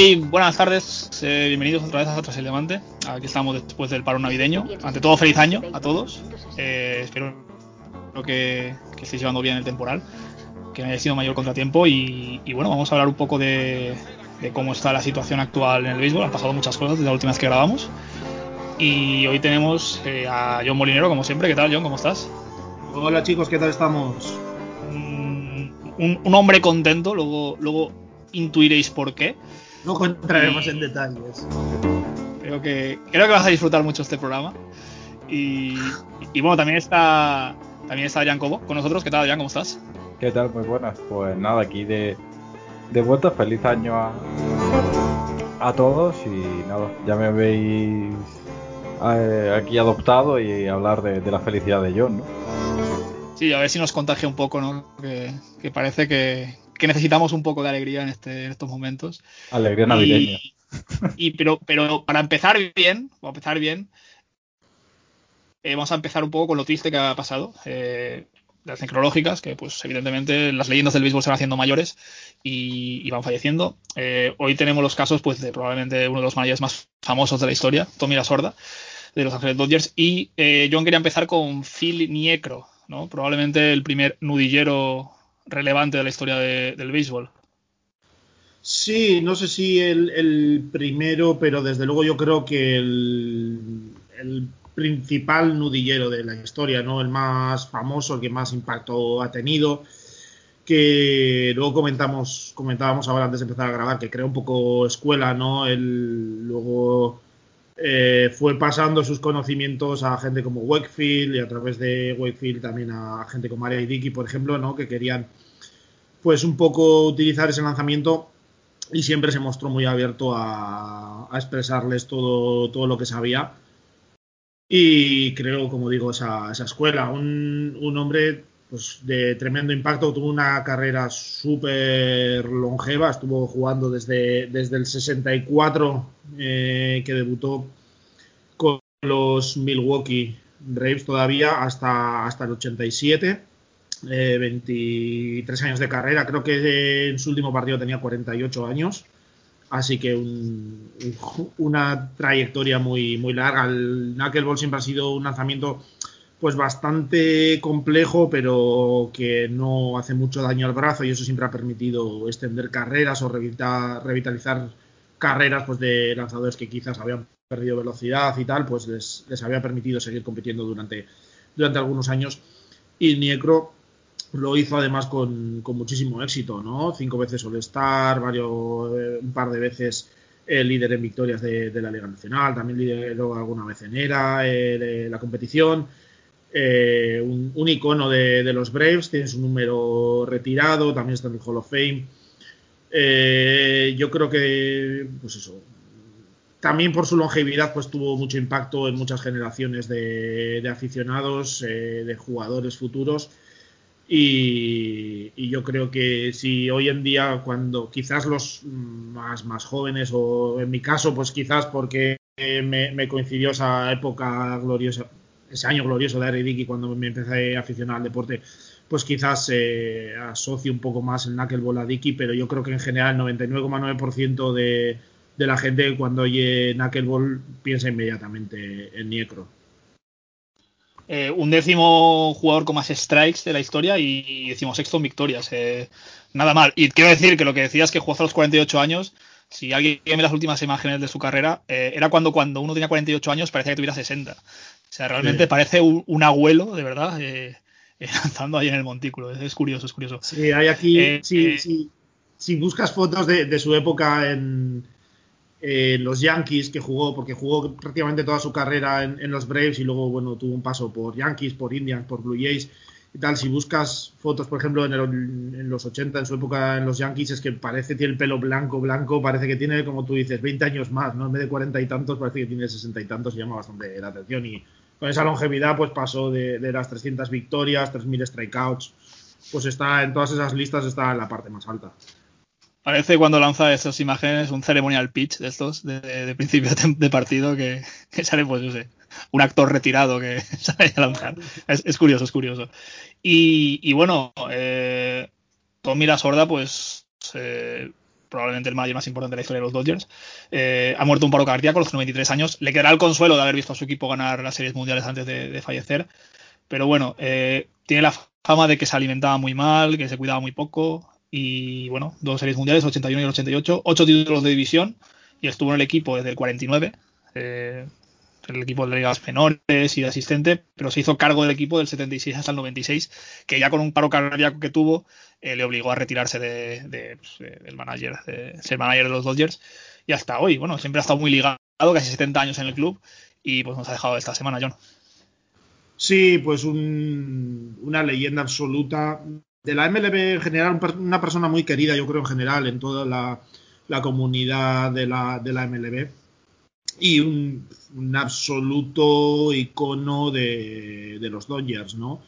Hey, buenas tardes, eh, bienvenidos otra vez a Tras el Levante. Aquí estamos después del paro navideño. Ante todo, feliz año a todos. Eh, espero que, que estéis llevando bien el temporal, que no haya sido mayor contratiempo. Y, y bueno, vamos a hablar un poco de, de, cómo está la situación actual en el béisbol. Han pasado muchas cosas desde la última vez que grabamos. Y hoy tenemos eh, a John Molinero, como siempre. ¿Qué tal, John? ¿Cómo estás? Hola chicos, ¿qué tal estamos? Un, un, un hombre contento, luego, luego intuiréis por qué. Luego entraremos y... en detalles. Creo que, creo que vas a disfrutar mucho este programa. Y, y, bueno, también está también está Adrián Cobo con nosotros. ¿Qué tal, Adrián? ¿Cómo estás? ¿Qué tal? Muy buenas. Pues nada, aquí de, de vuelta. Feliz año a, a todos. Y nada, ya me veis eh, aquí adoptado y hablar de, de, la felicidad de John, ¿no? Sí, a ver si nos contagia un poco, ¿no? Que, que parece que, que necesitamos un poco de alegría en, este, en estos momentos. Alegría navideña. Y, y, pero, pero para empezar bien, para empezar bien, eh, vamos a empezar un poco con lo triste que ha pasado. Eh, las necrológicas, que pues evidentemente las leyendas del béisbol se van haciendo mayores y, y van falleciendo. Eh, hoy tenemos los casos pues de probablemente uno de los managers más famosos de la historia, Tommy La Sorda, de los Ángeles Dodgers. Y eh, John quería empezar con Phil Niekro, ¿no? probablemente el primer nudillero relevante de la historia de, del béisbol. Sí, no sé si el, primero, pero desde luego yo creo que el, el, principal nudillero de la historia, ¿no? El más famoso, el que más impacto ha tenido. Que luego comentamos, comentábamos ahora antes de empezar a grabar, que crea un poco escuela, ¿no? El, luego eh, fue pasando sus conocimientos a gente como Wakefield y a través de Wakefield también a gente como Maria y Dickey, por ejemplo, ¿no? que querían pues un poco utilizar ese lanzamiento y siempre se mostró muy abierto a, a expresarles todo, todo, lo que sabía. Y creo, como digo, esa, esa escuela, un, un, hombre pues, de tremendo impacto, tuvo una carrera súper longeva, estuvo jugando desde, desde el 64 eh, que debutó con los Milwaukee Braves todavía hasta, hasta el 87. Eh, 23 años de carrera, creo que en su último partido tenía 48 años, así que un, una trayectoria muy, muy larga. El Knuckleball siempre ha sido un lanzamiento pues bastante complejo, pero que no hace mucho daño al brazo y eso siempre ha permitido extender carreras o revitalizar, carreras pues de lanzadores que quizás habían perdido velocidad y tal, pues les, les había permitido seguir compitiendo durante, durante algunos años. Y Niekro lo hizo además con, con, muchísimo éxito, ¿no? Cinco veces All-Star, varios, eh, un par de veces eh, líder en victorias de, de, la Liga Nacional, también lideró alguna vez en ERA eh, la competición. Eh, un, un, icono de, los Braves, tiene su número retirado, también está en el Hall of Fame. Eh, yo creo que, pues eso, también por su longevidad, pues tuvo mucho impacto en muchas generaciones de, aficionados, eh, de jugadores futuros. Y, yo creo que si hoy en día, cuando quizás los más, más jóvenes, o en mi caso, pues quizás porque me coincidió esa época gloriosa, ese año glorioso de Dickey cuando me empecé a aficionar al deporte, pues quizás eh, asocio un poco más el knuckleball a Dickey, pero yo creo que en general el 99,9% de, la gente cuando oye knuckleball piensa inmediatamente en Niekro. Eh, un décimo jugador con más strikes de la historia y decimos sexto en victorias. Eh, nada mal. Y quiero decir que lo que decías que jugó hasta los 48 años, si alguien ve las últimas imágenes de su carrera, eh, era cuando cuando uno tenía 48 años parecía que tuviera 60. O sea, realmente sí. parece un, un, abuelo, de verdad, eh, lanzando ahí en el montículo. Es, es, curioso, es curioso. Sí, hay aquí, eh, sí, sí, si buscas fotos de, de su época en, eh, los Yankees que jugó, porque jugó prácticamente toda su carrera en, en, los Braves y luego, bueno, tuvo un paso por Yankees, por Indians, por Blue Jays y tal. Si buscas fotos, por ejemplo, en, el, en, los 80, en su época en los Yankees, es que parece tiene el pelo blanco, blanco, parece que tiene, como tú dices, 20 años más, ¿no? En vez de 40 y tantos, parece que tiene 60 y tantos y llama bastante la atención. Y con esa longevidad, pues pasó de, de las 300 victorias, 3.000 strikeouts, pues está en todas esas listas, está en la parte más alta. Parece cuando lanza esas imágenes un ceremonial pitch de estos, de, principio de, partido, que, que, sale, pues, no sé, un actor retirado que sale a lanzar. Es, es curioso, es curioso. Y, y bueno, eh, Tommy la sorda, pues, eh, probablemente el manager más importante de la historia de los Dodgers. Eh, ha muerto un paro cardíaco a los 93 años. Le quedará el consuelo de haber visto a su equipo ganar las series mundiales antes de, fallecer. Pero bueno, eh, tiene la fama de que se alimentaba muy mal, que se cuidaba muy poco. Y bueno, dos series mundiales, el 81 y el 88, ocho títulos de división. Y estuvo en el equipo desde el 49. Eh, el equipo de ligas menores y de asistente, pero se hizo cargo del equipo del 76 hasta el 96, que ya con un paro cardíaco que tuvo, eh, le obligó a retirarse de, pues, del manager, de ser manager de los Dodgers, y hasta hoy, bueno, siempre ha estado muy ligado, casi 70 años en el club, y pues nos ha dejado esta semana, John. Sí, pues una leyenda absoluta. De la MLB en general, una persona muy querida, yo creo en general, en toda la, comunidad de la, de la MLB y un, absoluto icono de, los Dodgers, ¿no?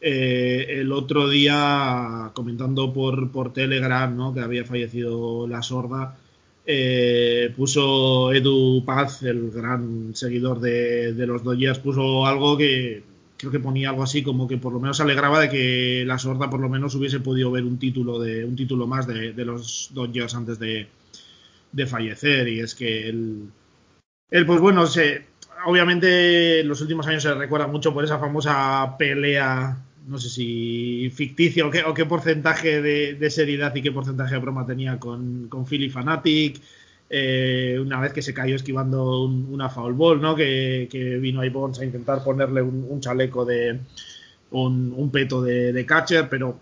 Eh, el otro día, comentando por, por Telegram, ¿no? Que había fallecido la sorda, eh, puso Edu Paz, el gran seguidor de, los Dodgers, puso algo que creo que ponía algo así como que por lo menos alegraba de que la sorda por lo menos hubiese podido ver un título de un título más de, los Dodgers antes de, de fallecer y es que él él, pues bueno, obviamente en los últimos años se recuerda mucho por esa famosa pelea, no sé si ficticia o qué, porcentaje de, seriedad y qué porcentaje de broma tenía con, con Philly Fanatic. Eh, una vez que se cayó esquivando una foul ball, ¿no? Que, vino ahí Bonds a intentar ponerle un, chaleco de un, peto de, catcher, pero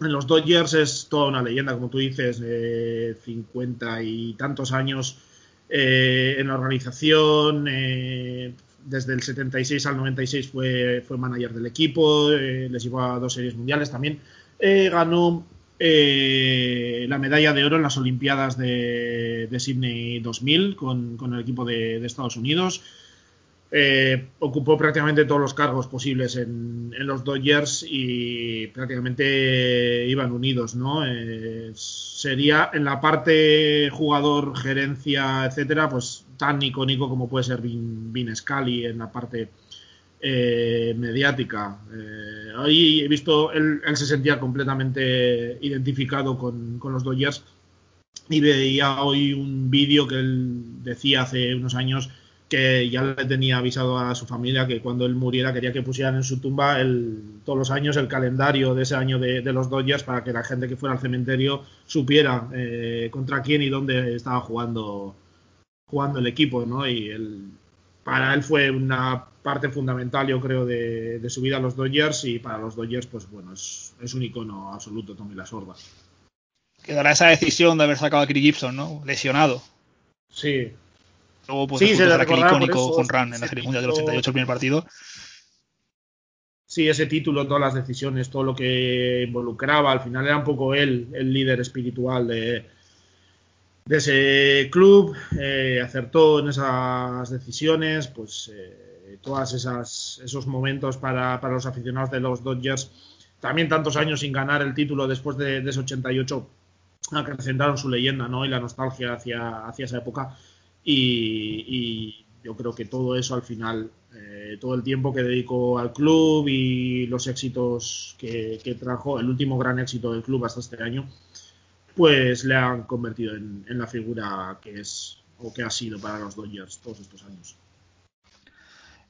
en los Dodgers es toda una leyenda, como tú dices, cincuenta y tantos años eh, en la organización. Eh, desde el 76 al 96 fue, fue manager del equipo, eh, les llevó a dos series mundiales también. ganó la medalla de oro en las Olimpiadas de, de Sydney 2000 con, con el equipo de, de Estados Unidos. Eh, ocupó prácticamente todos los cargos posibles en, los Dodgers y prácticamente iban unidos, ¿no? Eh, sería en la parte jugador, gerencia, etcétera, pues tan icónico como puede ser Vin, Scully en la parte eh, mediática. ahí he visto, él, se sentía completamente identificado con los Dodgers y veía hoy un vídeo que él decía hace unos años que ya le tenía avisado a su familia que cuando él muriera quería que pusieran en su tumba el, todos los años el calendario de ese año de, los Dodgers para que la gente que fuera al cementerio supiera eh, contra quién y dónde estaba jugando jugando el equipo, ¿no? Y para él fue una parte fundamental, yo creo, de, su vida a los Dodgers y para los Dodgers, pues bueno, es, un icono absoluto Tommy La Sorda. Quedará esa decisión de haber sacado a Chris Gibson, ¿no? Lesionado. Sí, Luego pues, sí, se aquel icónico con Run en la Serie Mundial del 88, el primer partido. Sí, ese título, todas las decisiones, todo lo que involucraba, al final era un poco él, el líder espiritual de, de ese club, eh, acertó en esas decisiones, pues eh, todos esos momentos para, para, los aficionados de los Dodgers, también tantos años sin ganar el título después de, ese 88, acrecentaron su leyenda ¿no? y la nostalgia hacia, hacia esa época y, yo creo que todo eso al final, eh, todo el tiempo que dedicó al club y los éxitos que, trajo, el último gran éxito del club hasta este año, pues le han convertido en, la figura que es o que ha sido para los Dodgers todos estos años.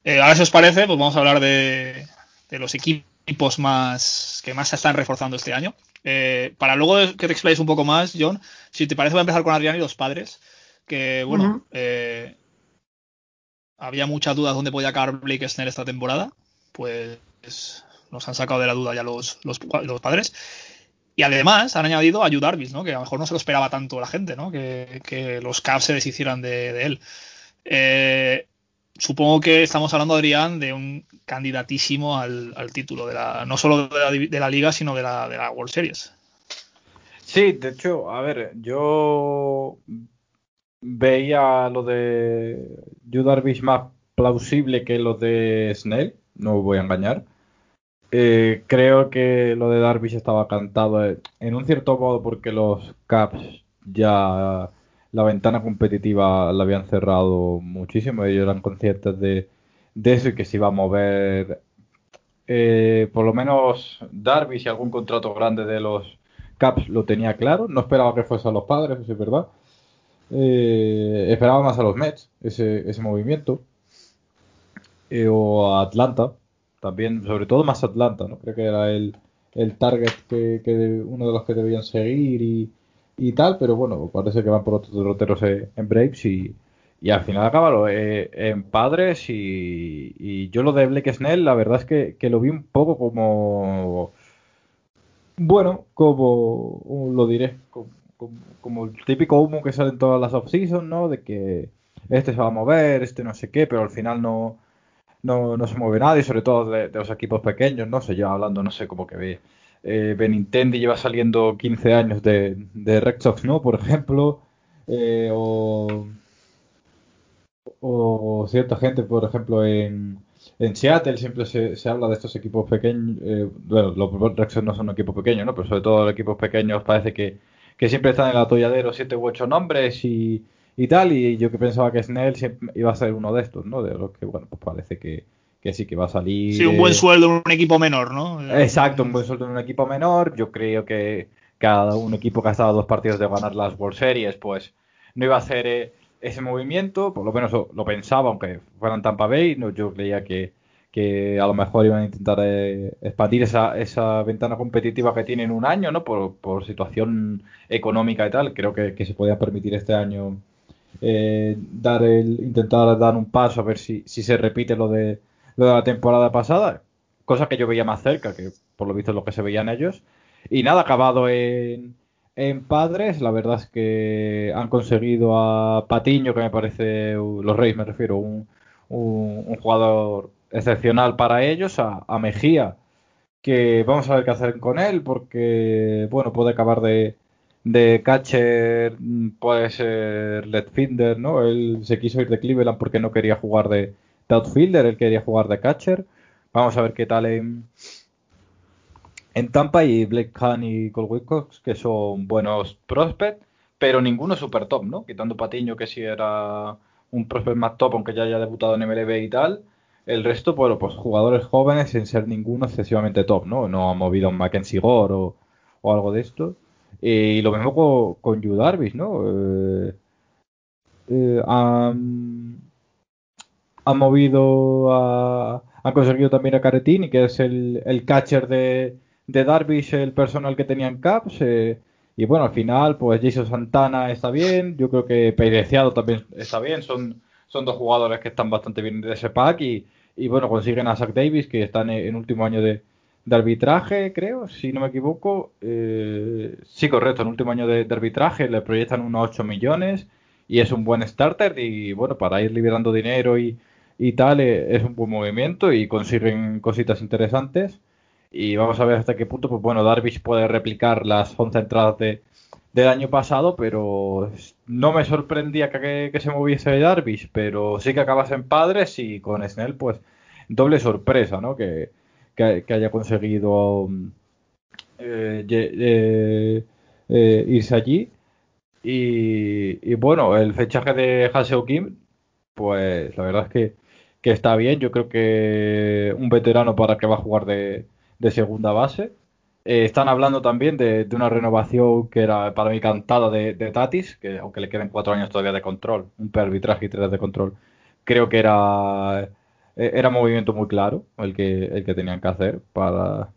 Eh, ahora si os parece, pues vamos a hablar de, los equipos más que más se están reforzando este año. Eh, para luego que te explayes un poco más, John, si te parece voy a empezar con Adrián y los padres que bueno, eh, había muchas dudas dónde podía acabar Blake Snell esta temporada, pues nos han sacado de la duda ya los, los, padres. Y además han añadido a Yu Darvish, ¿no? que a lo mejor no se lo esperaba tanto la gente, ¿no? que, los Cavs se deshicieran de, él. Eh, supongo que estamos hablando, Adrián, de un candidatísimo al, título, de la, no solo de la, de la, liga, sino de la, de la World Series. Sí, de hecho, a ver, yo veía lo de Yu Darvish más plausible que lo de Snell, no voy a engañar. Eh, creo que lo de Darvish estaba cantado eh, en un cierto modo porque los Caps ya la ventana competitiva la habían cerrado muchísimo, ellos eran conscientes de, eso y que se iba a mover eh, por lo menos Darvish y algún contrato grande de los Caps lo tenía claro, no esperaba que fuese a los padres, eso es verdad. Eh, esperaba más a los Mets, ese, ese movimiento. Eh, o a Atlanta, también, sobre todo más Atlanta, ¿no? Creo que era el, el target que, que uno de los que debían seguir y, y tal, pero bueno, parece que van por otros derroteros en Braves y, y al final acabaron eh, en Padres y, y, yo lo de Blake Snell, la verdad es que, que, lo vi un poco como, bueno, como, lo diré, como, el típico humo que sale en todas las off-seasons, ¿no? De que este se va a mover, este no sé qué, pero al final no, no, no se mueve nadie, sobre todo de, los equipos pequeños, no sé, yo hablando, no sé, como que ve. Eh, Benintendi lleva saliendo 15 años de, de Red Sox, ¿no? Por ejemplo, eh, o, o cierta gente, por ejemplo, en, en Seattle siempre se, se, habla de estos equipos pequeños. Eh, bueno, los Red Sox no son un equipo pequeño, ¿no? Pero sobre todo los equipos pequeños parece que, que siempre están en el atolladero siete u ocho nombres y, y tal. Y yo que pensaba que Snell iba a ser uno de estos, ¿no? De los que, bueno, pues parece que, que sí que va a salir. Sí, un buen sueldo en un equipo menor, ¿no? Exacto, un buen sueldo en un equipo menor. Yo creo que cada un equipo que ha estado dos partidos de ganar las World Series, pues no iba a hacer eh, ese movimiento, por lo menos lo, lo, pensaba, aunque fueran Tampa Bay, no, yo creía que, que a lo mejor iban a intentar eh, expandir esa, esa ventana competitiva que tienen un año, ¿no? Por, por situación económica y tal, creo que, que se podía permitir este año eh, dar el, intentar dar un paso a ver si, si se repite lo de, lo de la temporada pasada, cosa que yo veía más cerca, que por lo visto es lo que se veían ellos. Y nada, acabado en, en Padres, la verdad es que han conseguido a Patiño, que me parece, los Reyes me refiero, un, jugador excepcional para ellos, a, Mejía, que vamos a ver qué hacer con él, porque, bueno, puede acabar de, de catcher, puede ser left fielder, ¿no? Él se quiso ir de Cleveland porque no quería jugar de, de outfielder, él quería jugar de catcher. Vamos a ver qué tal en, en Tampa y Blake Kahn y Cole Wilcox, que son buenos prospects, pero ninguno super top, ¿no? Quitando Patiño, que sí era un prospect más top, aunque ya haya debutado en MLB y tal. El resto, bueno, pues jugadores jóvenes sin ser ninguno excesivamente top, ¿no? No ha movido un Mackenzie Gore o, o algo de esto. Y lo mismo con, con Yu Darvish, ¿no? Eh, eh, han, movido a. Han conseguido también a Caretini, que es el, catcher de, de, Darvish, el personal que tenían Caps. Eh, y bueno, al final, pues Jason Santana está bien. Yo creo que Peireciado también está bien. Son, son dos jugadores que están bastante bien de ese pack. Y, y bueno, consiguen a Zach Davis, que está en, en último año de, arbitraje, creo, si no me equivoco. Eh, sí, correcto, en último año de, de, arbitraje le proyectan unos 8 millones y es un buen starter y bueno, para ir liberando dinero y, y tal eh, es un buen movimiento y consiguen cositas interesantes. Y vamos a ver hasta qué punto, pues bueno, Darvish puede replicar las 11 entradas de, del año pasado, pero no me sorprendía que, se moviese Darvish, pero sí que acabas en padres y con Snell, pues doble sorpresa, ¿no? Que, que, que haya conseguido eh, eh, eh, irse allí. Y, y, bueno, el fechaje de Haseo Kim, pues la verdad es que, que, está bien. Yo creo que un veterano para que va a jugar de, de segunda base. Eh, están hablando también de, de, una renovación que era para mí cantada de, de, Tatis, que aunque le queden cuatro años todavía de control, un arbitraje y tres de control, creo que era era un movimiento muy claro el que, el que tenían que hacer para,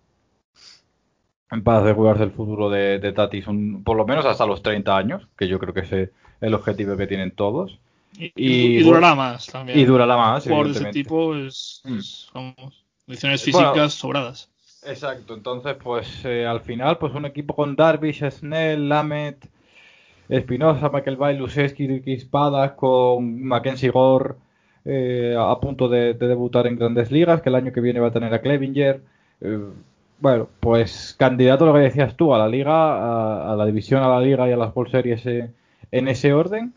para asegurarse el futuro de, de Tatis, un, por lo menos hasta los 30 años, que yo creo que es el objetivo que tienen todos. Y, y, y durará más también. Y durará más. Por ese tipo es, es mm. vamos, condiciones físicas bueno, sobradas. Exacto, entonces pues eh, al final pues un equipo con Darvish, Snell, Lamet, Espinosa, Michael Bay, Luseski, Espada, con Mackenzie Gore eh, a punto de, de, debutar en grandes ligas, que el año que viene va a tener a Clevinger. Eh, bueno, pues candidato lo que decías tú, a la liga, a, a la división, a la liga y a las World eh, en ese orden.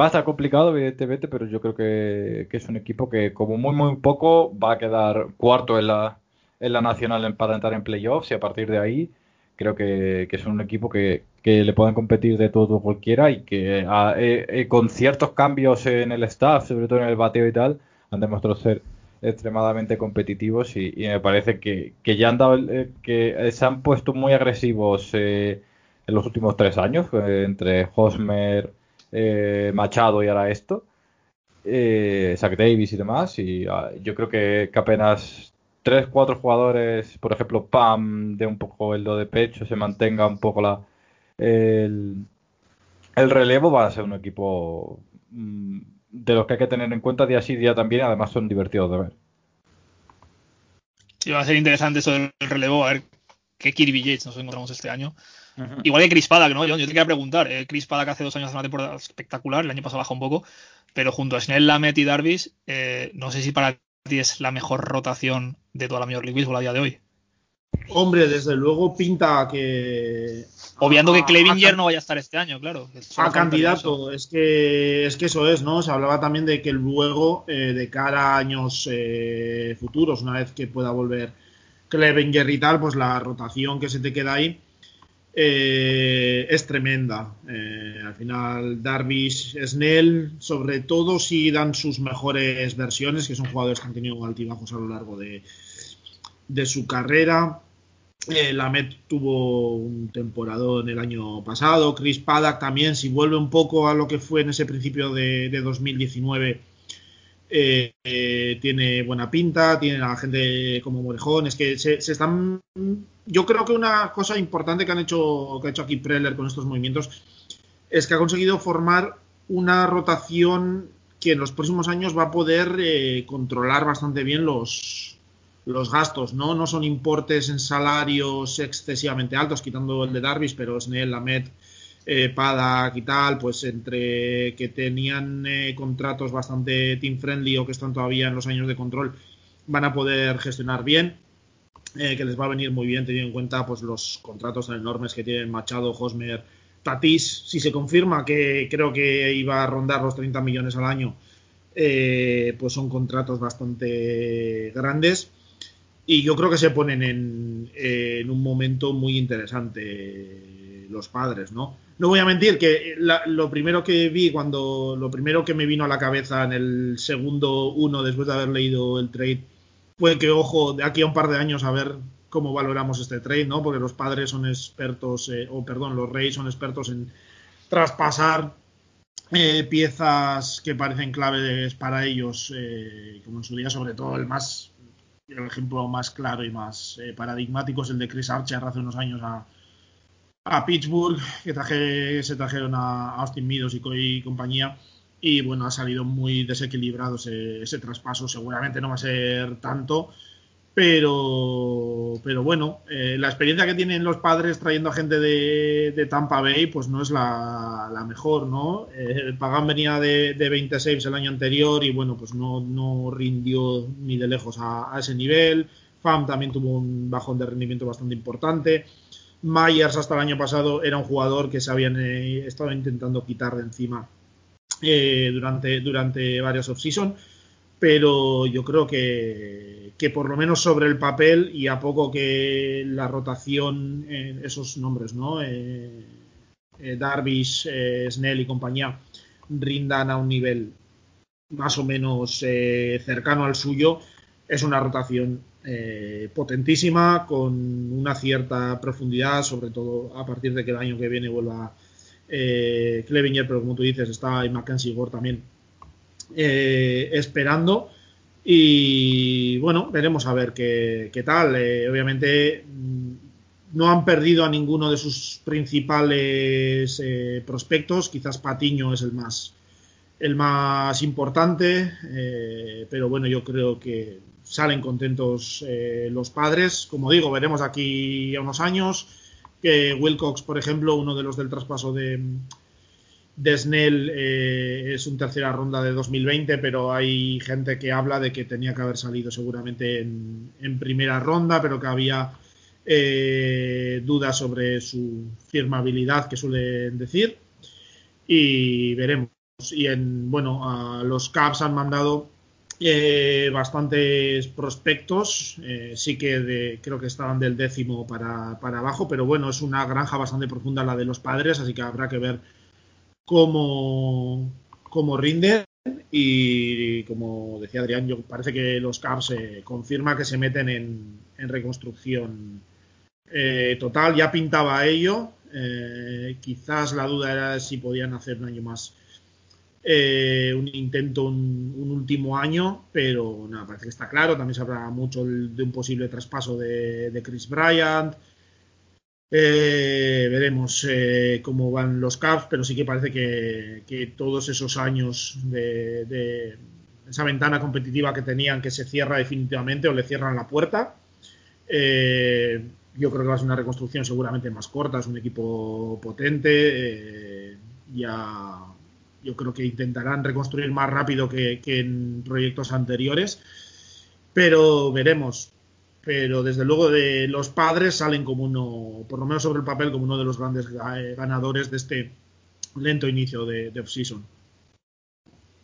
Va a estar complicado, evidentemente, pero yo creo que, que, es un equipo que, como muy, muy poco, va a quedar cuarto en la, en la nacional para entrar en playoffs y a partir de ahí creo que, que es un equipo que, que le pueden competir de todo cualquiera y que eh, eh, con ciertos cambios en el staff, sobre todo en el bateo y tal, han demostrado ser extremadamente competitivos y, me parece que, ya han dado eh, que se han puesto muy agresivos en los últimos tres años entre Hosmer, Machado y ahora esto, Zach Davis y demás y ah, yo creo que, que apenas tres, cuatro jugadores, por ejemplo, Pam, de un poco el do de pecho, se mantenga un poco la el, relevo, va a ser un equipo mm, de los que hay que tener en cuenta día sí, día también, además son divertidos de ver. Sí, va a ser interesante eso del relevo, a ver qué Kirby Yates nos encontramos este año. Igual que Chris Paddock, ¿no? Yo, te quería preguntar, eh, Chris Paddock hace dos años hace una temporada espectacular, el año pasado baja un poco, pero junto a Snell, Lamet y Darvis, eh, no sé si para es la mejor rotación de toda la Major League Baseball a día de hoy. Hombre, desde luego pinta que. Obviando que Clevinger no vaya a estar este año, claro. A candidato, es que, es que eso es, ¿no? Se hablaba también de que luego, eh, de cara a años eh, futuros, una vez que pueda volver Clevinger y tal, pues la rotación que se te queda ahí eh, es tremenda. Eh, al final, Darvish, Snell, sobre todo si dan sus mejores versiones, que son jugadores que han tenido altibajos a lo largo de, de su carrera. Eh, la Met tuvo un temporada en el año pasado. Chris Paddock también, si vuelve un poco a lo que fue en ese principio de, de 2019 eh, tiene buena pinta, tiene a la gente como Morejón, es que se, están... Yo creo que una cosa importante que han hecho, que ha hecho aquí Preller con estos movimientos es que ha conseguido formar una rotación que en los próximos años va a poder eh, controlar bastante bien los, los gastos, ¿no? No son importes en salarios excesivamente altos, quitando el de Darvis, pero Snell, Lamet, eh, Padak y tal, pues entre que tenían eh, contratos bastante team friendly o que están todavía en los años de control, van a poder gestionar bien, eh, que les va a venir muy bien teniendo en cuenta pues los contratos tan enormes que tienen Machado, Hosmer, Tatis, si se confirma que creo que iba a rondar los 30 millones al año, eh, pues son contratos bastante grandes y yo creo que se ponen en, en un momento muy interesante los padres, ¿no? no voy a mentir que lo primero que vi cuando lo primero que me vino a la cabeza en el segundo uno después de haber leído el trade fue que ojo de aquí a un par de años a ver cómo valoramos este trade no porque los padres son expertos eh, o perdón los reyes son expertos en traspasar eh, piezas que parecen claves para ellos eh, como en su día sobre todo el más el ejemplo más claro y más paradigmático es el de Chris Archer hace unos años a a Pittsburgh, que traje, se trajeron a Austin Meadows y, compañía. Y bueno, ha salido muy desequilibrado ese, traspaso. Seguramente no va a ser tanto, pero, pero bueno, eh, la experiencia que tienen los padres trayendo a gente de, Tampa Bay, pues no es la, mejor, ¿no? Eh, Pagan venía de, de 20 saves el año anterior y bueno, pues no, no rindió ni de lejos a, a ese nivel. Fam también tuvo un bajón de rendimiento bastante importante. Myers hasta el año pasado era un jugador que se habían eh, estado intentando quitar de encima eh, durante, durante varias off-season, pero yo creo que, que, por lo menos sobre el papel y a poco que la rotación, esos nombres, ¿no? Eh, Darvish, Snell y compañía rindan a un nivel más o menos cercano al suyo, es una rotación eh, potentísima, con una cierta profundidad, sobre todo a partir de que el año que viene vuelva eh, Clevinger, pero como tú dices, está ahí Mackenzie Gore también eh, esperando. Y bueno, veremos a ver qué, tal. Eh, obviamente mm, no han perdido a ninguno de sus principales prospectos. Quizás Patiño es el más, el más importante, pero bueno, yo creo que salen contentos eh, los padres. Como digo, veremos aquí a unos años que Wilcox, por ejemplo, uno de los del traspaso de, de Snell eh, es un tercera ronda de 2020, pero hay gente que habla de que tenía que haber salido seguramente en, primera ronda, pero que había eh, dudas sobre su firmabilidad, que suelen decir. Y veremos. Y en, bueno, a los Caps han mandado eh, bastantes prospectos, eh, sí que creo que estaban del décimo para, para, abajo, pero bueno, es una granja bastante profunda la de los padres, así que habrá que ver cómo, cómo rinde. y como decía Adrián, yo parece que los Cavs eh, confirma que se meten en, reconstrucción eh, total. Ya pintaba ello. Eh, quizás la duda era si podían hacer un año más. Un intento, un, último año, pero nada, parece que está claro. También se habla mucho de un posible traspaso de, de Chris Bryant. Eh, veremos eh, cómo van los Cavs, pero sí que parece que, todos esos años de, esa ventana competitiva que tenían que se cierra definitivamente o le cierran la puerta. Eh, yo creo que va a ser una reconstrucción seguramente más corta, es un equipo potente. ya yo creo que intentarán reconstruir más rápido que en proyectos anteriores, pero veremos pero desde luego de los padres salen como uno, por lo menos sobre el papel, como uno de los grandes eh, ganadores de este lento inicio de, de off-season.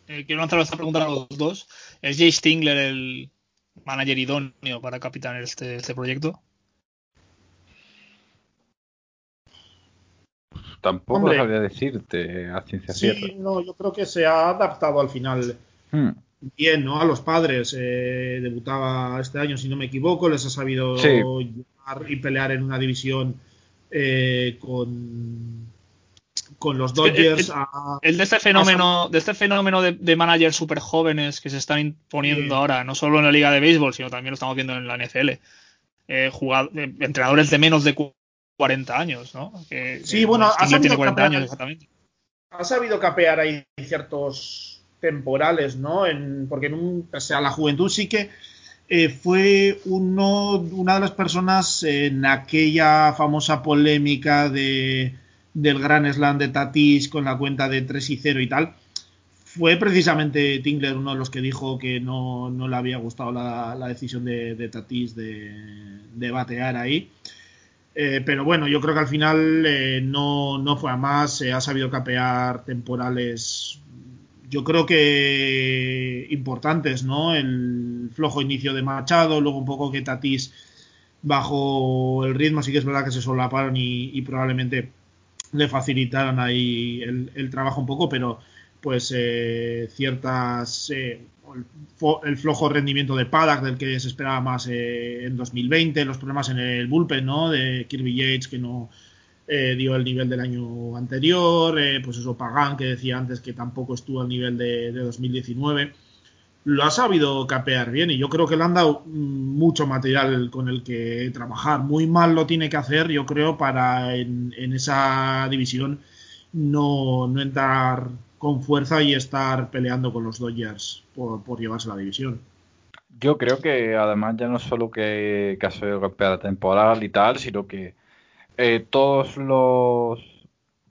Eh, quiero lanzar esta pregunta a los dos. ¿Es Jay Stingler el manager idóneo para capitanear este, este proyecto? Tampoco sabría decirte a ciencia cierta. Sí, no, yo creo que se ha adaptado al final. Hmm bien ¿no? a los padres. Eh, debutaba este año, si no me equivoco, les ha sabido llegar y pelear en una división eh, con, con los Dodgers. El, de este fenómeno, de este fenómeno de, managers súper jóvenes que se están imponiendo ahora, no solo en la liga de béisbol, sino también lo estamos viendo en la NFL. Eh, entrenadores de menos de 40 años, ¿no? sí, bueno, ha sabido, 40 años, exactamente. ha sabido capear ahí ciertos temporales, ¿no? En, porque en un, o sea, la juventud sí que eh, fue uno, una de las personas en aquella famosa polémica de, del Gran Slam de Tatis con la cuenta de 3 y 0 y tal. Fue precisamente Tingler uno de los que dijo que no, no le había gustado la, la decisión de, de Tatis de, de, batear ahí. Eh, pero bueno, yo creo que al final eh, no, no, fue a más, se ha sabido capear temporales yo creo que importantes, ¿no? El flojo inicio de Machado, luego un poco que Tatís bajo el ritmo, sí que es verdad que se solaparon y, probablemente le facilitaran ahí el, trabajo un poco, pero pues eh, ciertas eh, el, flojo rendimiento de Paddock del que se esperaba más eh, en 2020, los problemas en el bullpen, ¿no? De Kirby Yates que no eh, dio el nivel del año anterior, eh, pues eso, Pagan, que decía antes que tampoco estuvo al nivel de, 2019. Lo ha sabido capear bien y yo creo que le han dado mm, mucho material con el que trabajar. Muy mal lo tiene que hacer, yo creo, para en, esa división no, no, entrar con fuerza y estar peleando con los Dodgers por, por llevarse la división. Yo creo que además ya no solo que, ha sido capear temporal y tal, sino que eh, todos los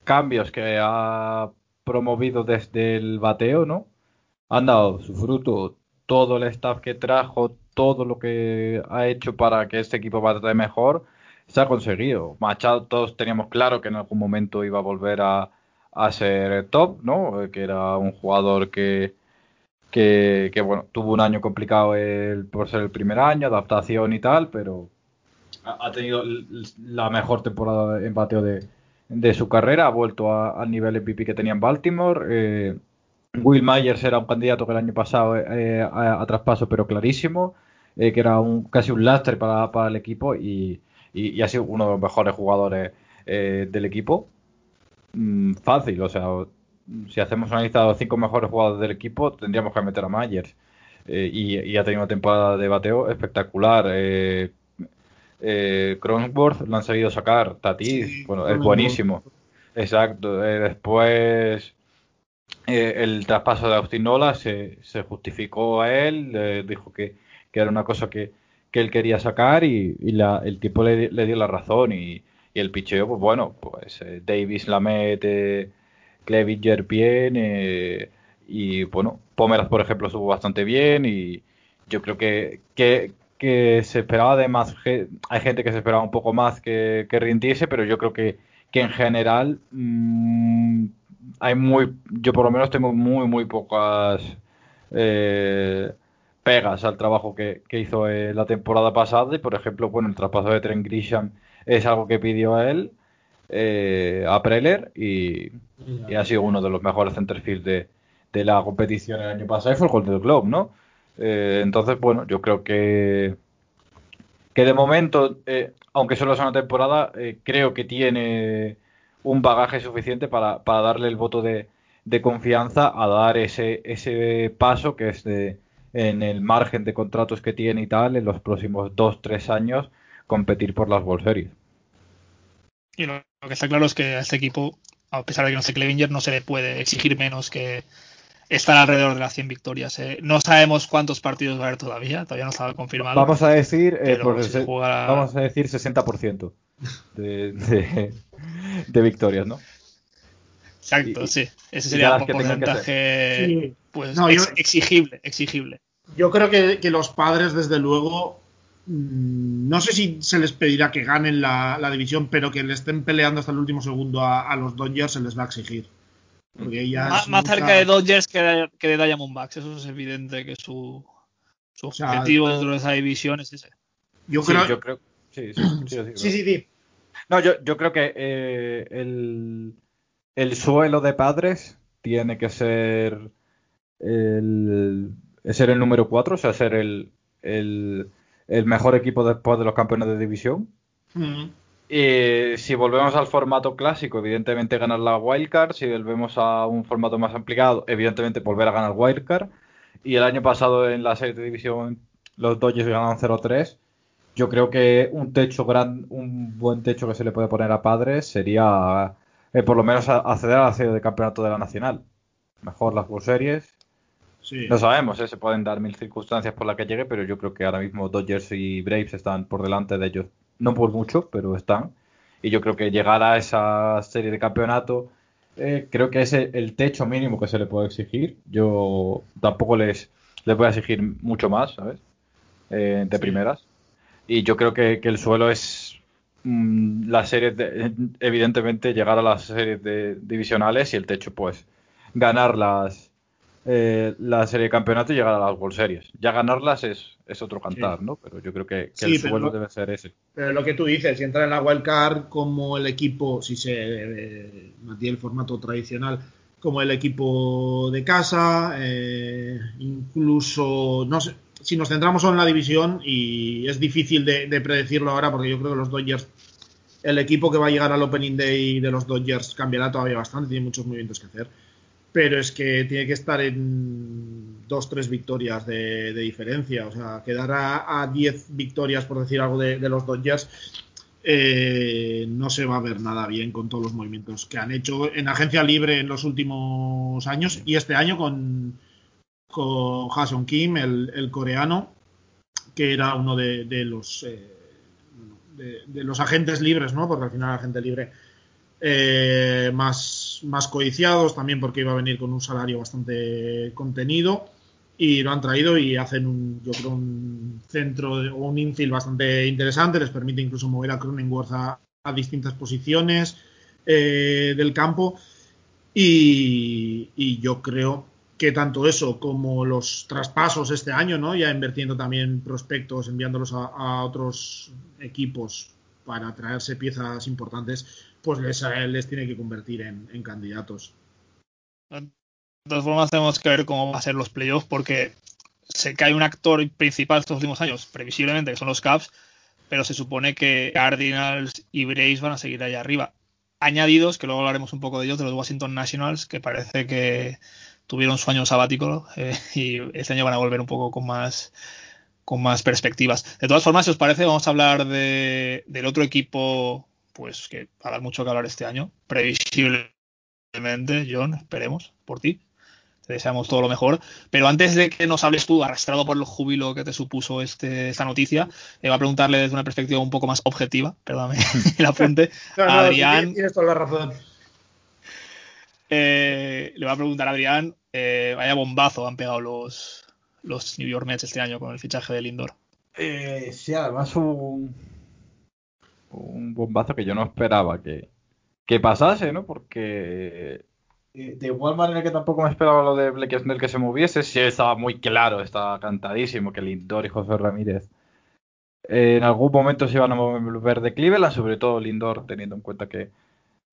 cambios que ha promovido desde el bateo, ¿no? Han dado su fruto. Todo el staff que trajo, todo lo que ha hecho para que este equipo bate mejor, se ha conseguido. Machado, todos teníamos claro que en algún momento iba a volver a, ser top, ¿no? Eh, que era un jugador que, que, bueno, tuvo un año complicado por ser el primer año, adaptación y tal, pero ha tenido la mejor temporada en bateo de, su carrera, ha vuelto al nivel MVP que tenía en Baltimore. Eh, Will Myers era un candidato que el año pasado eh, a, traspaso, pero clarísimo, eh, que era un, casi un lastre para, el equipo y, ha sido uno de los mejores jugadores del equipo. Mm, fácil, o sea, si hacemos una lista de los cinco mejores jugadores del equipo, tendríamos que meter a Myers. y, y, ha tenido una temporada de bateo espectacular eh, lo han sabido sacar, Tatis, bueno, es buenísimo. Exacto. Eh, después eh, el traspaso de Austin Nola se, se justificó a él, dijo que, era una cosa que, él quería sacar y, el tipo le, dio la razón y, el picheo, pues bueno, pues eh, Davis la mete, Clevinger bien y bueno, Pomeras por ejemplo estuvo bastante bien y yo creo que, que, que se esperaba de más. Hay gente que se esperaba un poco más que, que rindiese, pero yo creo que, que en general mm, hay muy. Yo por lo menos tengo muy, muy pocas eh, pegas al trabajo que, hizo eh, la temporada pasada. Y por ejemplo, bueno, el traspaso de Trent Grisham es algo que pidió a él, eh, a Preller, y, ha sido uno de los mejores centerfield de, de la competición el año pasado y fue el Golden Globe, ¿no? Eh, entonces, bueno, yo creo que, que de momento, eh, aunque solo es una temporada, eh, creo que tiene un bagaje suficiente para, para darle el voto de, de, confianza a dar ese, ese paso que es de, en el margen de contratos que tiene y tal, en los próximos dos, tres años, competir por las World Series. Y lo, lo que está claro es que a este equipo, a pesar de que no sé Clevinger, no se le puede exigir menos que, estar alrededor de las 100 victorias. ¿eh? No sabemos cuántos partidos va a haber todavía, todavía no está confirmado. Vamos a decir, eh, si juega... vamos a decir 60% de, de, de, victorias, ¿no? Exacto, y, sí. Ese sería un porcentaje sí. pues, no, yo, exigible, exigible. Yo creo que, que, los padres, desde luego, no sé si se les pedirá que ganen la, la, división, pero que le estén peleando hasta el último segundo a, a los Dodgers se les va a exigir. más, más mucha... cerca de Dodgers que de, que de Diamondbacks, eso es evidente que su, su objetivo o sea, dentro de esa división es ese. Yo creo. Sí, yo creo sí, sí, sí, sí, sí, sí, No, yo, yo creo que eh, el, el suelo de padres tiene que ser el, ser el número 4, o sea, ser el, el, el, mejor equipo después de los campeones de división. Mm. Y si volvemos al formato clásico, evidentemente ganar la wildcard. Si volvemos a un formato más ampliado, evidentemente volver a ganar wildcard. Y el año pasado en la serie de división los Dodgers ganaron 0-3. Yo creo que un techo gran, un buen techo que se le puede poner a Padres sería eh, por lo menos acceder a la serie de campeonato de la Nacional. Mejor las World Series. Sí. No sabemos, ¿eh? se pueden dar mil circunstancias por las que llegue, pero yo creo que ahora mismo Dodgers y Braves están por delante de ellos no por mucho, pero están. Y yo creo que llegar a esa serie de campeonato, eh, creo que es el techo mínimo que se le puede exigir. Yo tampoco les, les voy a exigir mucho más, ¿sabes? Eh, de sí. primeras. Y yo creo que, que el suelo es mmm, la serie, de, evidentemente, llegar a las series de, divisionales y el techo, pues, ganar las, eh, la serie de campeonato y llegar a las World Series. Ya ganarlas es, es otro cantar, sí. ¿no? Pero yo creo que, que sí, el suelo debe ser ese. Pero lo que tú dices, si entra en la wildcard como el equipo, si se eh, mantiene el formato tradicional, como el equipo de casa, eh, incluso, no sé, si nos centramos solo en la división, y es difícil de, de, predecirlo ahora, porque yo creo que los Dodgers, el equipo que va a llegar al Opening Day de los Dodgers cambiará todavía bastante, tiene muchos movimientos que hacer pero es que tiene que estar en dos, tres victorias de, de diferencia. O sea, quedar a, a, diez victorias, por decir algo, de, de los Dodgers, eh, no se va a ver nada bien con todos los movimientos que han hecho en agencia libre en los últimos años y este año con, con Jason Kim, el, el coreano, que era uno de, de los eh, de, los agentes libres, ¿no? Porque al final el agente libre eh, más, más codiciados, también porque iba a venir con un salario bastante contenido y lo han traído y hacen un, yo creo, un centro o un infield bastante interesante, les permite incluso mover a Cronenworth a, a distintas posiciones eh, del campo y, yo creo que tanto eso como los traspasos este año, ¿no? ya invirtiendo también prospectos, enviándolos a otros equipos para traerse piezas importantes, pues les, les tiene que convertir en, candidatos. De todas formas, tenemos que ver cómo van a ser los playoffs, porque que hay un actor principal estos últimos años, previsiblemente, que son los Caps, pero se supone que Cardinals y Braves van a seguir allá arriba. Añadidos, que luego hablaremos un poco de ellos, de los Washington Nationals, que parece que tuvieron su año sabático eh, y este año van a volver un poco con más con más perspectivas. De todas formas, si os parece, vamos a hablar de, del otro equipo pues que habrá mucho que hablar este año, previsiblemente, John, esperemos por ti. Te deseamos todo lo mejor. Pero antes de que nos hables tú, arrastrado por el júbilo que te supuso este, esta noticia, eh, va a preguntarle desde una perspectiva un poco más objetiva, perdóname el apunte, no, no, Adrián. Tienes toda la razón. Eh, le va a preguntar a Adrián, eh, vaya bombazo han pegado los, los New York Mets este año con el fichaje de Lindor. Eh, sí, además un, un bombazo que yo no esperaba que, que pasase, ¿no? Porque eh, de igual manera que tampoco me esperaba lo de Blake Snell que se moviese, sí estaba muy claro, estaba cantadísimo que Lindor y José Ramírez eh, en algún momento se iban a mover de Cleveland, sobre todo Lindor, teniendo en cuenta que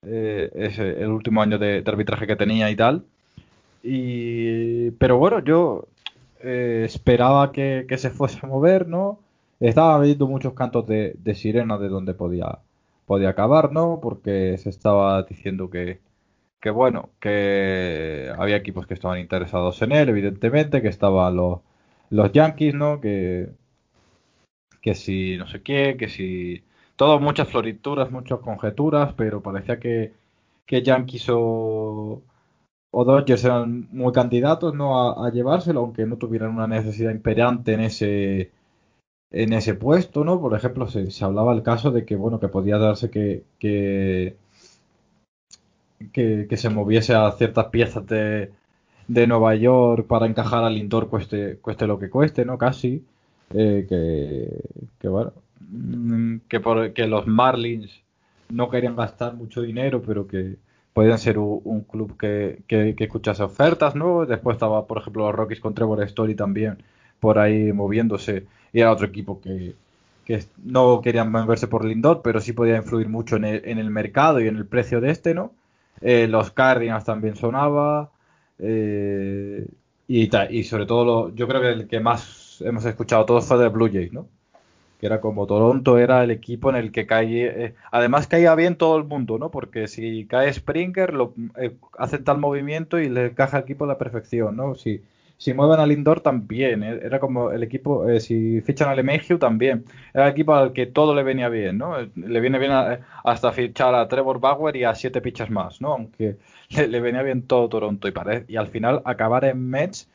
eh, es el último año de, arbitraje que tenía y tal. Y, pero bueno, yo esperaba que, se fuese a mover, ¿no? Estaba viendo muchos cantos de, sirena de donde podía, podía acabar, ¿no? Porque se estaba diciendo que, que, bueno, que había equipos que estaban interesados en él, evidentemente, que estaban los, los Yankees, ¿no? Que, que si no sé qué, que si... Todo, muchas florituras, muchas conjeturas, pero parecía que, que Yankees o o Dodgers eran muy candidatos ¿no? a, llevárselo, aunque no tuvieran una necesidad imperante en ese en ese puesto, ¿no? Por ejemplo, se, hablaba el caso de que, bueno, que podía darse que, que, que, se moviese a ciertas piezas de, de Nueva York para encajar al Lindor cueste, cueste lo que cueste, ¿no? Casi. Eh, que, que, bueno, mm, que, por, que los Marlins no querían gastar mucho dinero, pero que, podían ser un, club que, que, escuchase ofertas, ¿no? Después estaba, por ejemplo, los Rockies con Trevor Story también por ahí moviéndose. Y era otro equipo que, no querían moverse por Lindor, pero sí podía influir mucho en el, mercado y en el precio de este, ¿no? Eh, los Cardinals también sonaba. Eh, y, y sobre todo, lo, yo creo que el que más hemos escuchado todos fue de Blue Jays, ¿no? que era como Toronto era el equipo en el que cae, eh, además caía bien todo el mundo, ¿no? Porque si cae Springer, lo, eh, hace tal movimiento y le encaja al equipo a la perfección, ¿no? Si, si mueven al Lindor también, eh, era como el equipo, si fichan a Lemegio también, era el equipo al que todo le venía bien, ¿no? Le viene bien hasta fichar a Trevor Bauer y a siete pichas más, ¿no? Aunque le, venía bien todo Toronto y, y al final acabar en Mets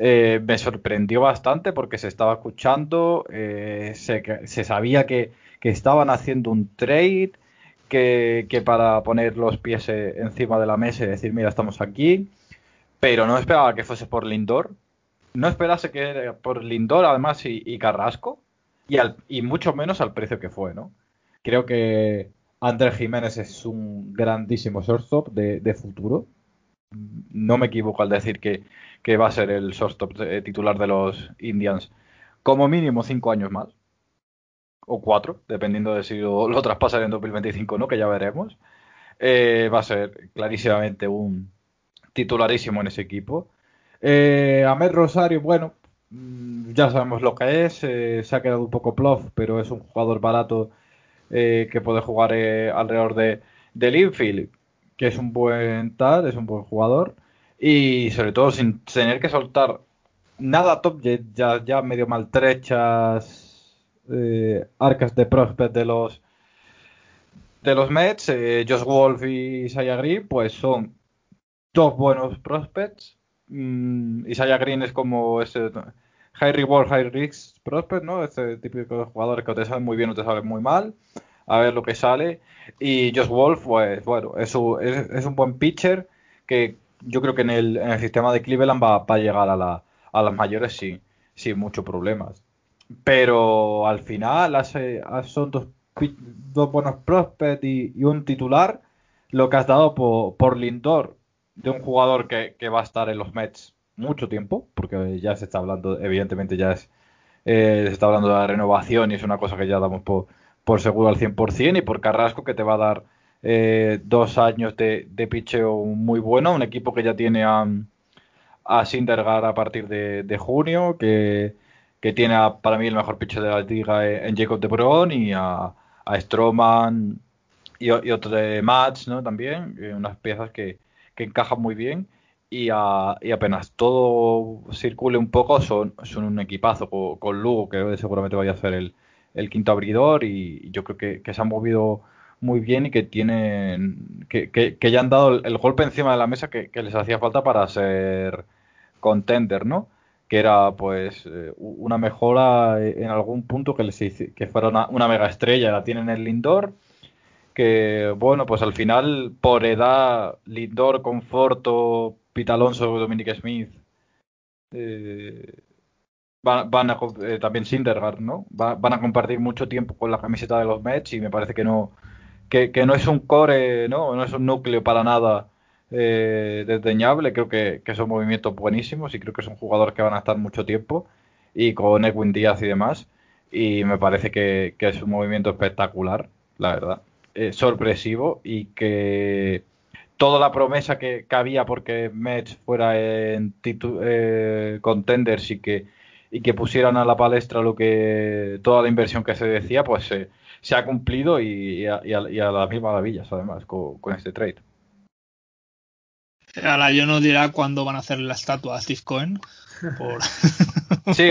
eh, me sorprendió bastante porque se estaba escuchando, eh, se, sabía que, estaban haciendo un trade, que, para poner los pies eh, encima de la mesa y decir, mira, estamos aquí, pero no esperaba que fuese por Lindor, no esperase que era por Lindor además y, Carrasco, y, mucho menos al precio que fue, ¿no? Creo que Andrés Jiménez es un grandísimo shortstop de, futuro. No me equivoco al decir que, va a ser el shortstop titular de los Indians como mínimo cinco años más. O cuatro, dependiendo de si lo, lo traspasan en 2025 o no, que ya veremos. Eh, va a ser clarísimamente un titularísimo en ese equipo. Eh, Ahmed Rosario, bueno, mm, ya sabemos lo que es. Eh, se ha quedado un poco plof, pero es un jugador barato que puede jugar alrededor de, del infield, que es un buen tal, es un buen jugador y sobre todo sin tener que soltar nada top, ya, ya medio maltrechas eh, arcas de prospect de los de los Mets, eh, Josh Wolf y Green, pues son dos buenos prospects. Mm, Isaiah Green es como ese high reward, high risk prospect, ¿no? Ese típico de jugadores que te saben muy bien o te saben muy mal. A ver lo que sale. Y Josh Wolf, pues bueno, es, es un buen pitcher que yo creo que en el, sistema de Cleveland va, a llegar a, la, las mayores sin, sin muchos problemas. Pero al final son dos, dos buenos prospects y, un titular lo que has dado por Lindor, de un jugador que, que, va a estar en los Mets mucho tiempo, porque ya se está hablando, evidentemente ya es, eh, se está hablando de la renovación y es una cosa que ya damos por, por seguro al 100%, y por Carrasco que te va a dar eh, dos años de, de picheo muy bueno, un equipo que ya tiene a, a Sindergaard a partir de, junio, que, tiene para mí el mejor pitcher de la liga en Jacob de Bron y a, a Stroman y, otro de Mats, ¿no? También, eh, unas piezas que, que encajan muy bien y, apenas todo circule un poco son, un equipazo con, Lugo que seguramente vaya a ser el, quinto abridor y yo creo que, se han movido muy bien y que tienen que, ya han dado el, golpe encima de la mesa que, les hacía falta para ser contender, ¿no? Que era pues eh, una mejora en algún punto que les que fuera una, mega estrella, la tienen en Lindor, que bueno, pues al final por edad Lindor, Conforto, Pete Alonso, Dominic Smith, eh, van, a eh, también Sindergaard, ¿no? van a compartir mucho tiempo con la camiseta de los Mets y me parece que no que, no es un core, ¿no? No es un núcleo para nada eh, desdeñable. Creo que, son movimientos buenísimos y creo que son jugadores que van a estar mucho tiempo. Y con Edwin Díaz y demás. Y me parece que, es un movimiento espectacular, la verdad. Eh, sorpresivo y que toda la promesa que, había porque Mets fuera en eh, contenders y que, y que pusieran a la palestra lo que toda la inversión que se decía, pues se ha cumplido y, a, las mismas maravillas, además, con, este trade. Ahora yo no dirá cuándo van a hacer la estatua a Steve Cohen. Sí,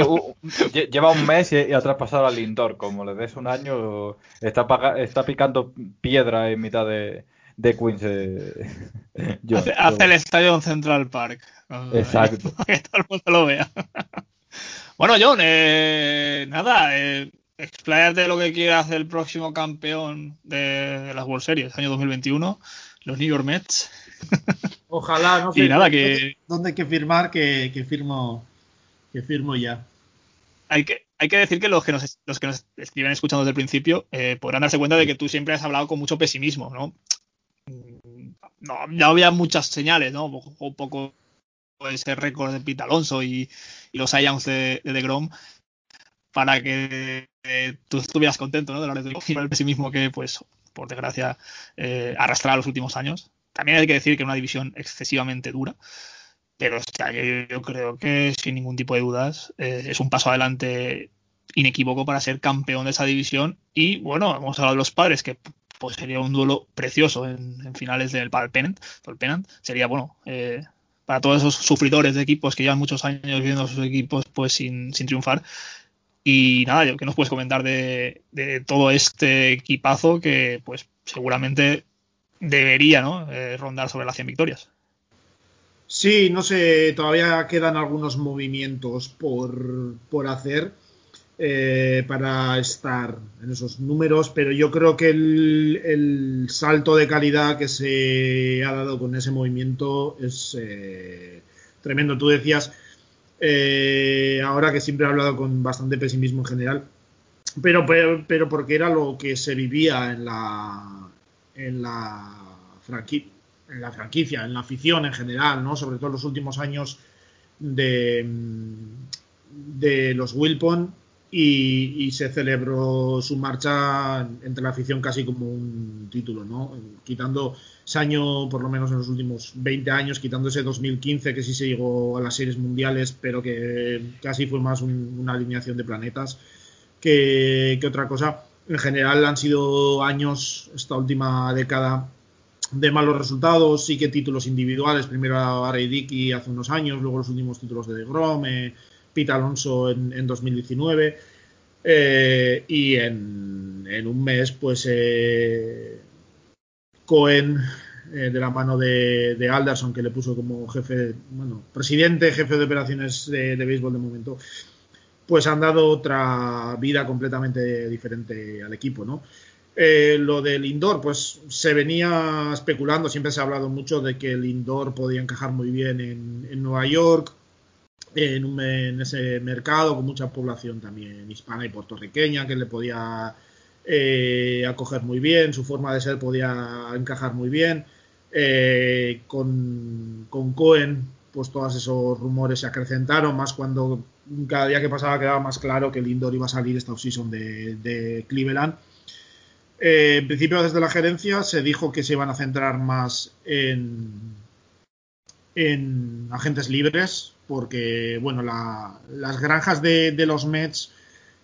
lleva un mes y, ha traspasado al Lindor. Como le des un año, está, está picando piedra en mitad de, de Queens. Eh, hace, el estadio en Central Park. Exacto. que todo el mundo lo vea. bueno, John, eh, nada, eh, explayarte lo que quiera hacer el próximo campeón de, las World Series, año 2021, los New York Mets. Ojalá, no sé. y nada, que... ¿Dónde hay que firmar? Que, firmo, firmo ya. Hay que, decir que los que nos, los que nos escriben escuchando desde el principio eh, podrán darse cuenta de que tú siempre has hablado con mucho pesimismo, ¿no? No, ya había muchas señales, ¿no? Un poco ese récord de Pete Alonso y, los Ions de, de DeGrom para que eh, tú estuvieras contento ¿no? de la de el pesimismo que, pues, por desgracia, eh, arrastraba los últimos años. También hay que decir que es una división excesivamente dura, pero este año yo, creo que sin ningún tipo de dudas eh, es un paso adelante inequívoco para ser campeón de esa división. Y bueno, hemos hablado de los padres, que pues sería un duelo precioso en, finales del para el Pennant, Sería bueno eh, para todos esos sufridores de equipos que llevan muchos años viendo sus equipos pues sin, sin triunfar y nada, ¿qué nos puedes comentar de, todo este equipazo que pues seguramente debería ¿no? Eh, rondar sobre las 100 victorias? Sí, no sé, todavía quedan algunos movimientos por, hacer eh, para estar en esos números, pero yo creo que el, salto de calidad que se ha dado con ese movimiento es eh, tremendo. Tú decías eh, ahora que siempre he hablado con bastante pesimismo en general, pero, pero, porque era lo que se vivía en la, en la, en la franquicia, en la afición en general, ¿no? sobre todo en los últimos años de, de los Wilpon y, se celebró su marcha entre la afición casi como un título, ¿no? Quitando ese año, por lo menos en los últimos 20 años, quitando ese 2015 que sí se llegó a las series mundiales, pero que casi fue más una alineación de planetas que, otra cosa. En general han sido años, esta última década, de malos resultados, sí que títulos individuales, primero a hace unos años, luego los últimos títulos de DeGrom, eh, Pete Alonso en, 2019. Eh, y en, un mes, pues eh, Cohen, eh, de la mano de, Alderson, que le puso como jefe, bueno, presidente, jefe de operaciones de, béisbol de momento, pues han dado otra vida completamente diferente al equipo, ¿no? Lo del indoor, pues se venía especulando, siempre se ha hablado mucho de que el indoor podía encajar muy bien en Nueva York, en, ese mercado con mucha población también hispana y puertorriqueña que le podía eh, acoger muy bien, su forma de ser podía encajar muy bien. Eh, con, con, Cohen, pues todos esos rumores se acrecentaron, más cuando cada día que pasaba quedaba más claro que Lindor iba a salir esta offseason de, de Cleveland. Eh, en principio, desde la gerencia se dijo que se iban a centrar más en, en agentes libres, porque bueno, las granjas de, los Mets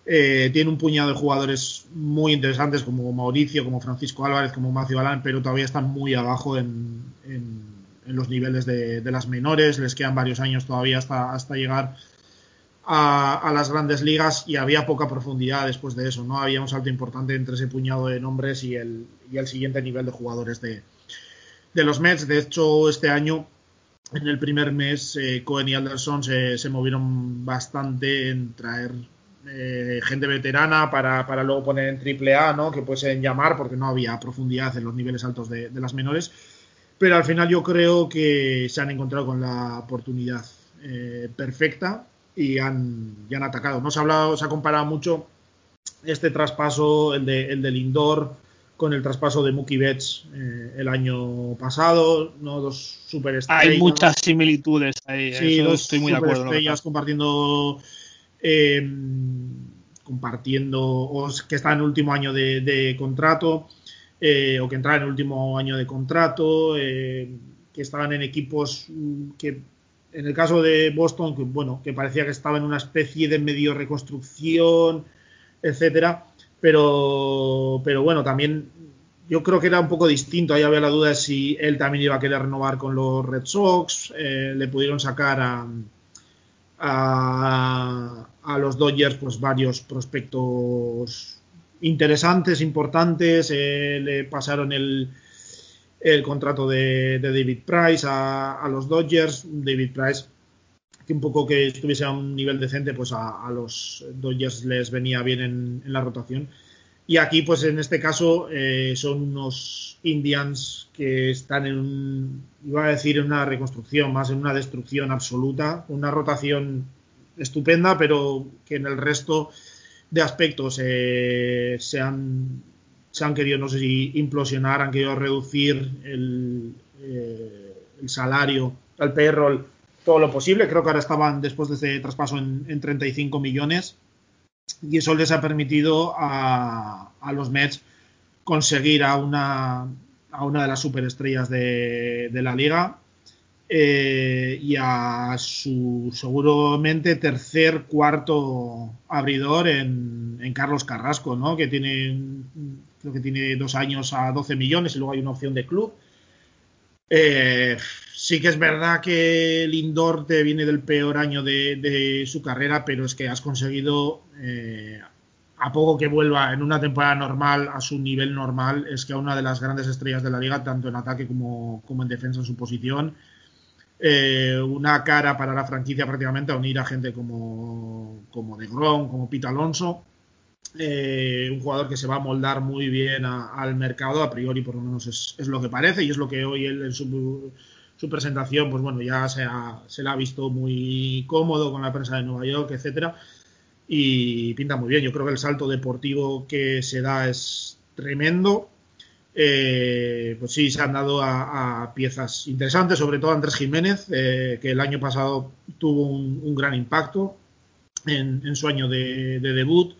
eh, tienen un puñado de jugadores muy interesantes como Mauricio, como Francisco Álvarez, como Macio Alán, pero todavía están muy abajo en, los niveles de, las menores, les quedan varios años todavía hasta, hasta llegar a, las grandes ligas y había poca profundidad después de eso, ¿no? Había un salto importante entre ese puñado de nombres y el, y el siguiente nivel de jugadores de, de los Mets. De hecho, este año en el primer mes eh, Cohen y Anderson se, movieron bastante en traer eh, gente veterana para, luego poner en triple A, ¿no? que pueden llamar porque no había profundidad en los niveles altos de, las menores. Pero al final yo creo que se han encontrado con la oportunidad eh, perfecta y han, han atacado. No se ha hablado, se ha comparado mucho este traspaso, el, de, el del indoor, con el traspaso de Mookie Betts eh, el año pasado, ¿no? Dos superestrellas. Hay muchas similitudes ahí. Sí, dos estoy muy de acuerdo. compartiendo em, compartiendo o que está en el último año de, contrato. eh, o que entraban en el último año de contrato, eh, que estaban en equipos mm, que, en el caso de Boston, que, bueno, que parecía que estaba en una especie de medio reconstrucción, etcétera, pero, pero bueno, también yo creo que era un poco distinto. Ahí había la duda de si él también iba a querer renovar con los Red Sox. Eh, le pudieron sacar a, a, los Dodgers pues varios prospectos interesantes, importantes. Eh, le pasaron el, el contrato de, David Price a, los Dodgers. David Price, que un poco que estuviese a un nivel decente, pues a, los Dodgers les venía bien en la rotación. Y aquí, pues en este caso, eh, son unos Indians que están en iba a decir, en una reconstrucción, más en una destrucción absoluta, una rotación estupenda, pero que en el resto de aspectos eh, se, han, se han querido, no sé si implosionar, han querido reducir el, eh, salario, el payroll, todo lo posible. Creo que ahora estaban, después de este traspaso, en, en 35 millones y eso les ha permitido a, los Mets conseguir a una, a una de las superestrellas de, la liga eh, y a su seguramente tercer, cuarto abridor en, Carlos Carrasco, ¿no? que tiene creo que tiene dos años a 12 millones y luego hay una opción de club. Eh, Sí que es verdad que Lindor te viene del peor año de, su carrera, pero es que has conseguido, eh, a poco que vuelva en una temporada normal a su nivel normal, es que a una de las grandes estrellas de la liga, tanto en ataque como, en defensa en su posición, eh, una cara para la franquicia prácticamente a unir a gente como, como De Grom, como Pete Alonso. Eh, un jugador que se va a moldar muy bien al mercado, a priori por lo menos es, lo que parece y es lo que hoy él en su su presentación, pues bueno, ya se, se la ha visto muy cómodo con la prensa de Nueva York, etcétera, y pinta muy bien. Yo creo que el salto deportivo que se da es tremendo. Eh, pues sí, se han dado a, piezas interesantes, sobre todo Andrés Jiménez, eh, que el año pasado tuvo un, gran impacto en, su año de debut.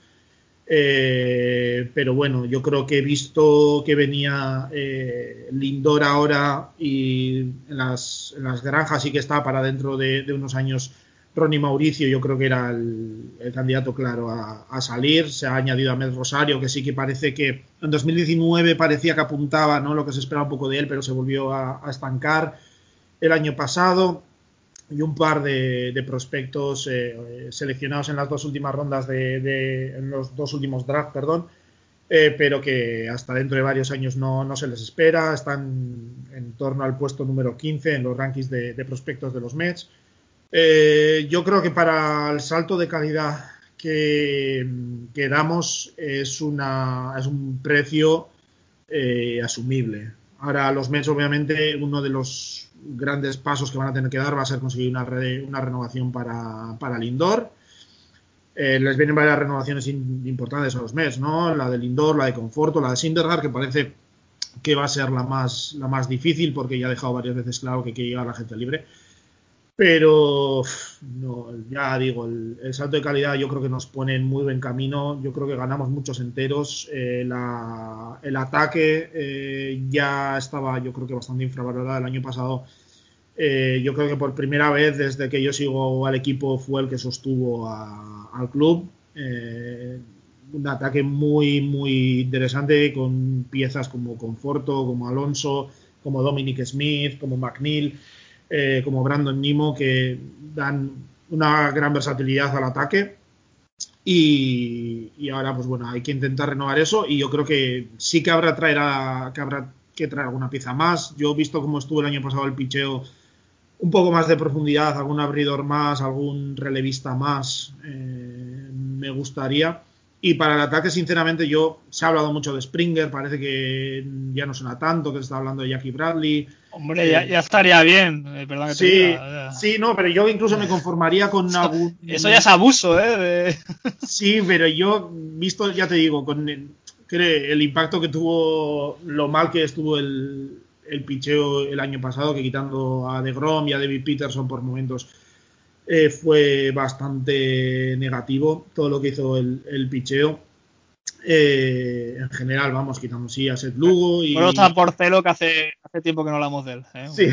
Eh, pero bueno, yo creo que he visto que venía eh, Lindor ahora y en las, granjas y que está para dentro de, unos años Ronnie Mauricio, yo creo que era el, candidato claro a, salir. Se ha añadido a Med Rosario, que sí que parece que en 2019 parecía que apuntaba ¿no? lo que se esperaba un poco de él, pero se volvió a estancar el año pasado y un par de, prospectos eh, seleccionados en las dos últimas rondas de, en los dos últimos drafts, perdón, eh, pero que hasta dentro de varios años no, se les espera, están en torno al puesto número 15 en los rankings de, prospectos de los Mets. Eh, yo creo que para el salto de calidad que, que damos es, una, es un precio asumible. Ahora los Mets obviamente uno de los grandes pasos que van a tener que dar va a ser conseguir una, una renovación para, para Lindor. Eh, les vienen varias renovaciones importantes a los Mets, ¿no? La de Lindor, la de Conforto, la de Sindergaard, que parece que va a ser la más, la más difícil porque ya ha dejado varias veces claro que quiere llegar a la gente libre. Pero no, ya digo, el, salto de calidad yo creo que nos pone en muy buen camino. Yo creo que ganamos muchos enteros. Eh, el ataque eh, ya estaba, yo creo que bastante infravalorado el año pasado. Eh, yo creo que por primera vez desde que yo sigo al equipo fue el que sostuvo al club. un ataque muy, muy interesante con piezas como Conforto, como Alonso, como Dominic Smith, como McNeil. Eh, como Brandon Nimo, que dan una gran versatilidad al ataque. Y, ahora, pues bueno, hay que intentar renovar eso. Y yo creo que sí que habrá, que habrá que traer alguna pieza más. Yo he visto cómo estuvo el año pasado el picheo un poco más de profundidad, algún abridor más, algún relevista más. Eh, me gustaría. Y para el ataque, sinceramente, yo se ha hablado mucho de Springer, parece que ya no suena tanto, que se está hablando de Jackie Bradley. Hombre, ya, eh, estaría bien, eh, sí, sí, no, pero yo incluso me conformaría con algún. Eso ya es abuso, ¿eh? Sí, pero yo, visto, ya te digo, con el, el impacto que tuvo, lo mal que estuvo el, el picheo el año pasado, que quitando a DeGrom y a David Peterson por momentos eh, fue bastante negativo todo lo que hizo el, picheo. Eh, en general, vamos, quitamos sí a Seth Lugo y. Bueno, está por Celo, que hace, hace tiempo que no hablamos de él. ¿eh? Sí.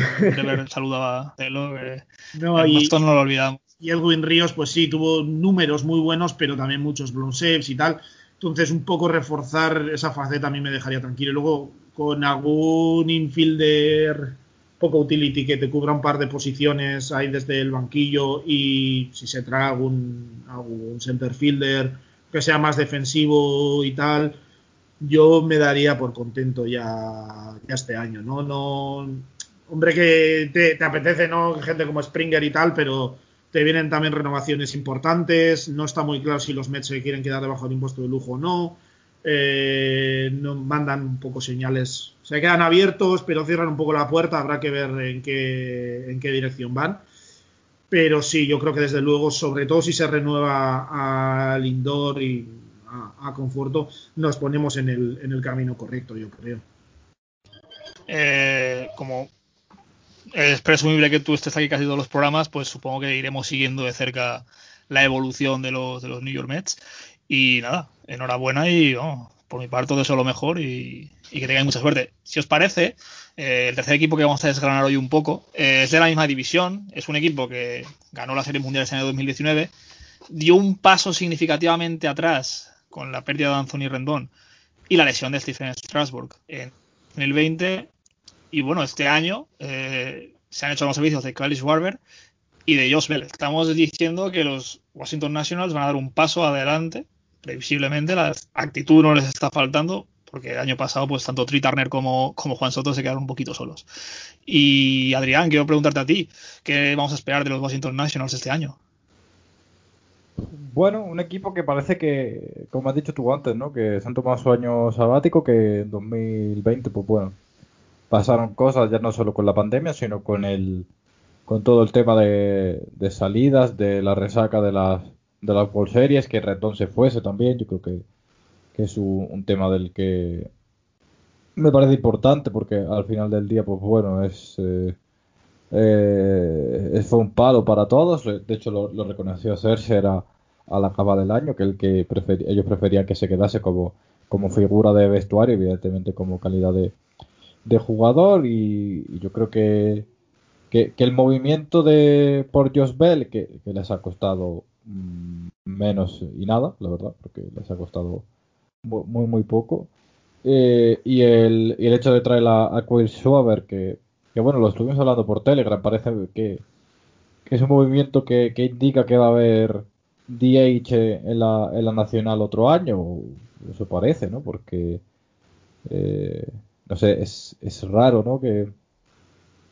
Saludo a Celo, que No, y, Boston no lo olvidamos. y Elwin Ríos, pues sí, tuvo números muy buenos, pero también muchos blown saves y tal. Entonces, un poco reforzar esa faceta a mí me dejaría tranquilo. Y luego, con algún infielder poco utility que te cubra un par de posiciones ahí desde el banquillo y si se trae algún, algún center fielder que sea más defensivo y tal, yo me daría por contento ya, ya este año, ¿no? no hombre que te, te apetece, ¿no? Gente como Springer y tal, pero te vienen también renovaciones importantes, no está muy claro si los Mets se quieren quedar debajo del impuesto de lujo o no. Eh, no mandan un poco señales, se quedan abiertos, pero cierran un poco la puerta, habrá que ver en qué, en qué dirección van. Pero sí, yo creo que desde luego, sobre todo si se renueva a Lindor y a, Conforto, nos ponemos en el, en el camino correcto, yo creo. Eh, como es presumible que tú estés aquí casi todos los programas, pues supongo que iremos siguiendo de cerca la evolución de los, de los New York Mets. Y nada, enhorabuena y por mi parte todo eso lo mejor y, que tengáis mucha suerte. Si os parece, eh, el tercer equipo que vamos a desgranar hoy un poco eh, es de la misma división, es un equipo que ganó la Serie Mundial en el año 2019, dio un paso significativamente atrás con la pérdida de Anthony Rendón y la lesión de Stephen Strasburg en 2020 y bueno, este año eh, se han hecho los servicios de Kyle Schwarber y de Josh Bell. Estamos diciendo que los Washington Nationals van a dar un paso adelante, previsiblemente, la actitud no les está faltando, porque el año pasado, pues tanto Tri Turner como, Juan Soto se quedaron un poquito solos. Y Adrián, quiero preguntarte a ti, ¿qué vamos a esperar de los Washington Nationals este año? Bueno, un equipo que parece que, como has dicho tú antes, ¿no? Que se han tomado su año sabático, que en 2020, pues bueno, pasaron cosas ya no solo con la pandemia, sino con el con todo el tema de salidas, de la resaca de las de las World Series, que Retón se fuese también, yo creo que, que es un, tema del que me parece importante porque al final del día, pues bueno, es, eh, eh, fue un palo para todos, de hecho lo, reconoció Cersei a, a la cava del año, que el que ellos preferían que se quedase como, como figura de vestuario, evidentemente como calidad de, de jugador. Y, yo creo que, que, el movimiento de por Josh que, les ha costado menos y nada, la verdad, porque les ha costado muy muy poco eh, y, el, y el hecho de traer a, a Quill Schwaber que, que bueno, lo estuvimos hablando por Telegram, parece que, que es un movimiento que, que indica que va a haber DH en la, en la nacional otro año, eso parece, ¿no? Porque eh, no sé, es, es raro, ¿no? Que,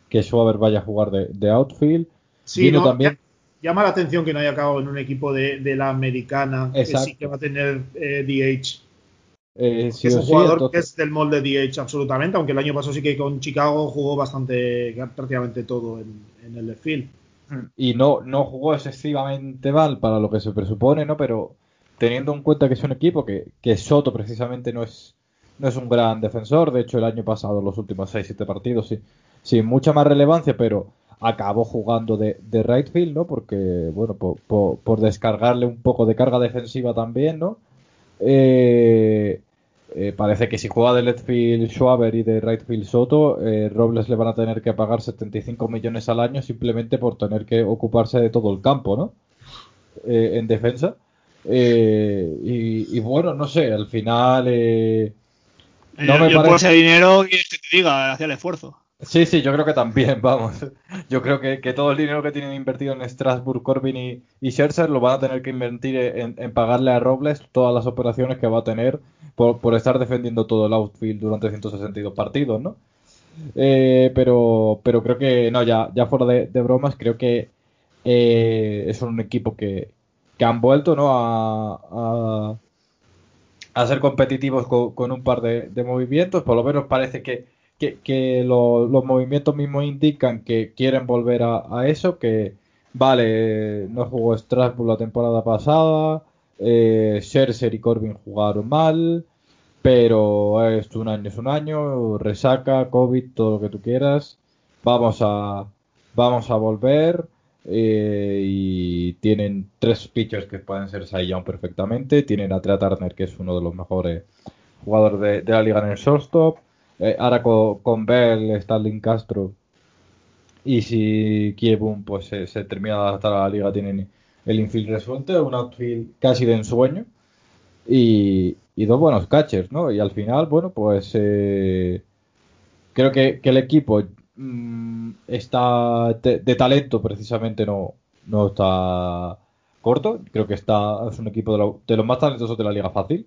que Schwaber vaya a jugar de, de outfield. Sí, no, también... llama la atención que no haya acabado en un equipo de, de la americana, Exacto. que sí que va a tener eh, DH. Eh, sí es un sí, jugador entonces... que es del molde DH absolutamente, aunque el año pasado sí que con Chicago jugó bastante, prácticamente todo en, en el field. Y no, no jugó excesivamente mal para lo que se presupone, ¿no? Pero teniendo en cuenta que es un equipo que, que Soto precisamente no es, no es un gran defensor, de hecho el año pasado los últimos 6-7 partidos sí, sin mucha más relevancia, pero acabó jugando de, de right field, ¿no? Porque, bueno, por, por, por, descargarle un poco de carga defensiva también, ¿no? Eh, eh, parece que si juega de left field Schwaber y de right field Soto, eh, Robles le van a tener que pagar 75 millones al año simplemente por tener que ocuparse de todo el campo, ¿no? Eh, en defensa. Y, y, bueno, no sé, al final... No yo, me yo parece... por ese dinero, que te diga, hacía el esfuerzo. Sí, sí, yo creo que también, vamos. Yo creo que, que, todo el dinero que tienen invertido en Strasbourg, Corbin y, y Scherzer lo van a tener que invertir en, en, pagarle a Robles todas las operaciones que va a tener por, por estar defendiendo todo el outfield durante 162 partidos, ¿no? Eh, pero, pero creo que, no, ya, ya fuera de, de bromas, creo que eh, es un equipo que, que han vuelto, ¿no? A, a, a ser competitivos con, con un par de, de movimientos, por lo menos parece que que, que lo, los movimientos mismos indican que quieren volver a, a, eso, que vale, no jugó Strasbourg la temporada pasada, eh, Scherzer y Corbin jugaron mal, pero es un año es un año, resaca, COVID, todo lo que tú quieras, vamos a, vamos a volver, eh, y tienen tres pitchers que pueden ser Young perfectamente. Tienen a Trea Turner, que es uno de los mejores jugadores de, la liga en el shortstop. Eh, ahora con, Bell, Stalin Castro. Y si Kiebun pues se, termina de adaptar a la liga, tienen el infield resuelto, un outfield casi de ensueño. Y, dos buenos catchers, ¿no? Y al final, bueno, pues eh, creo que, el equipo mm, está de, talento precisamente no, no está corto, creo que está es un equipo de, los más talentosos de la liga fácil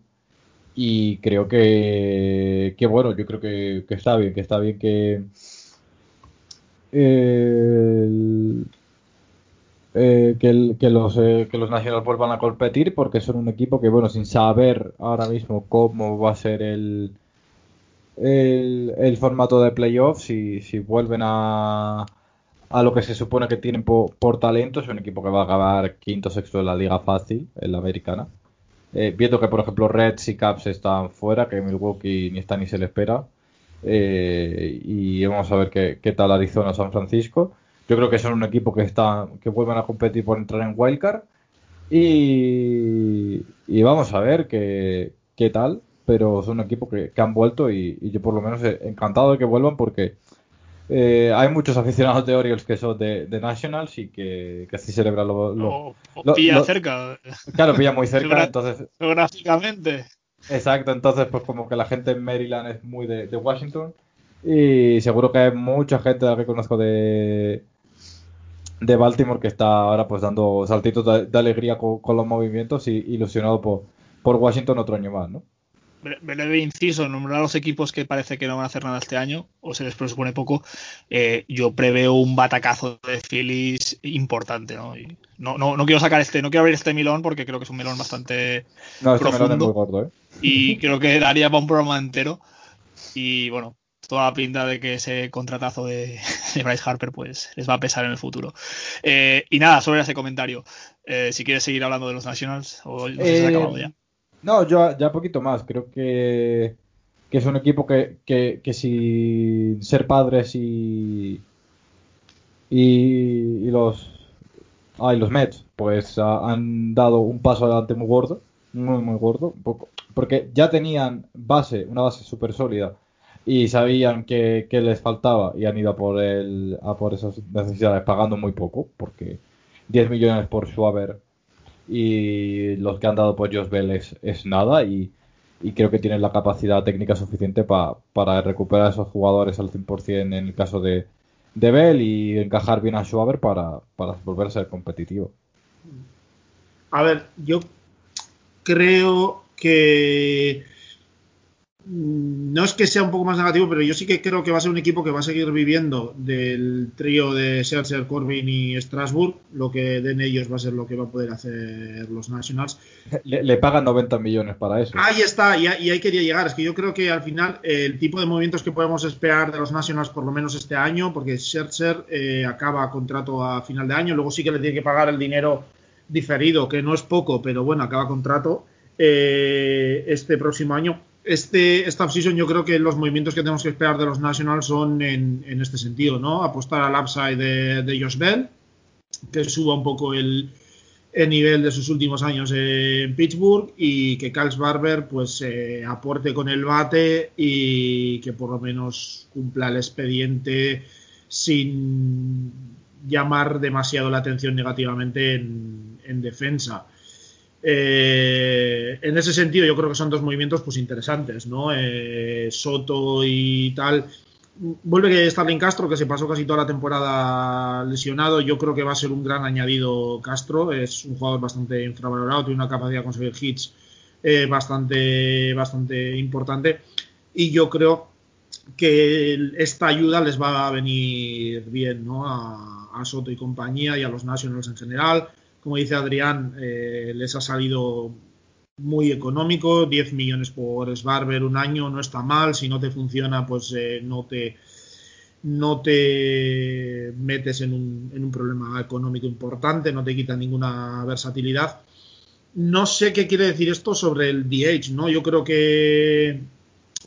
y creo que, que bueno, yo creo que, que está bien, que está bien que eh, que, los, eh, que los Nationals vuelvan a competir porque son un equipo que, bueno, sin saber ahora mismo cómo va a ser el, el, formato de playoffs, si, si vuelven a, a lo que se supone que tienen por, talento, es un equipo que va a acabar quinto sexto de la liga fácil, en la americana. Eh, viendo que, por ejemplo, Reds y Caps están fuera, que Milwaukee ni está ni se le espera. Eh, y vamos a ver qué, tal Arizona San Francisco. Yo creo que son un equipo que está que vuelven a competir por entrar en wildcard y, y vamos a ver qué, qué tal. Pero son un equipo que, han vuelto y, yo por lo menos encantado de que vuelvan porque eh, hay muchos aficionados de Orioles que son de, Nationals y que, que así celebran lo, pilla cerca. Claro, pilla muy cerca. entonces, geográficamente. Exacto, entonces pues como que la gente en Maryland es muy de, Washington y seguro que hay mucha gente que conozco de, de Baltimore que está ahora pues dando saltitos de, alegría con, los movimientos y ilusionado por, por Washington otro año más, ¿no? Breve inciso, nombrar a los equipos que parece que no van a hacer nada este año, o se les presupone poco, eh, yo preveo un batacazo de Phillies importante, ¿no? no, no, quiero sacar este, no quiero abrir este melón porque creo que es un melón bastante no, este melón es muy gordo, ¿eh? Y creo que daría para un programa entero. Y bueno, toda la pinta de que ese contratazo de, Bryce Harper pues les va a pesar en el futuro. Eh, y nada, sobre ese comentario, eh, si quieres seguir hablando de los Nationals o no sé si acabado ya. No, yo ya poquito más. Creo que, es un equipo que, que, sin ser padres y, y, los ah, los Mets pues han dado un paso adelante muy gordo, muy muy gordo, porque ya tenían base, una base súper sólida y sabían que, les faltaba y han ido a por el, a por esas necesidades pagando muy poco, porque 10 millones por Schwaber y los que han dado por Josh Bell es, nada y, creo que tienen la capacidad técnica suficiente para recuperar a esos jugadores al 100% en el caso de, de Bell y encajar bien a Schwaber para, para volver a ser competitivo. A ver, yo creo que no es que sea un poco más negativo, pero yo sí que creo que va a ser un equipo que va a seguir viviendo del trío de Scherzer, Corbin y Strasbourg. Lo que den ellos va a ser lo que va a poder hacer los Nationals. Le, pagan 90 millones para eso. Ahí está, y, ahí quería llegar. Es que yo creo que al final el tipo de movimientos que podemos esperar de los Nationals, por lo menos este año, porque Scherzer eh, acaba contrato a final de año, luego sí que le tiene que pagar el dinero diferido, que no es poco, pero bueno, acaba contrato eh, este próximo año este, esta offseason yo creo que los movimientos que tenemos que esperar de los Nationals son en, este sentido, ¿no? Apostar al upside de, de Josh Bell, que suba un poco el, nivel de sus últimos años en Pittsburgh y que Carlos Barber pues eh, aporte con el bate y que por lo menos cumpla el expediente sin llamar demasiado la atención negativamente en defensa. Eh, en ese sentido, yo creo que son dos movimientos pues interesantes, ¿no? Eh, Soto y tal. Vuelve que Starling Castro, que se pasó casi toda la temporada lesionado. Yo creo que va a ser un gran añadido Castro. Es un jugador bastante infravalorado, tiene una capacidad de conseguir hits eh, bastante, bastante importante. Y yo creo que esta ayuda les va a venir bien ¿no? a, a Soto y compañía y a los Nationals en general como dice Adrián, eh, les ha salido muy económico, 10 millones por Sbarber un año no está mal, si no te funciona pues eh, no te no te metes en un, en un, problema económico importante, no te quita ninguna versatilidad. No sé qué quiere decir esto sobre el DH, ¿no? Yo creo que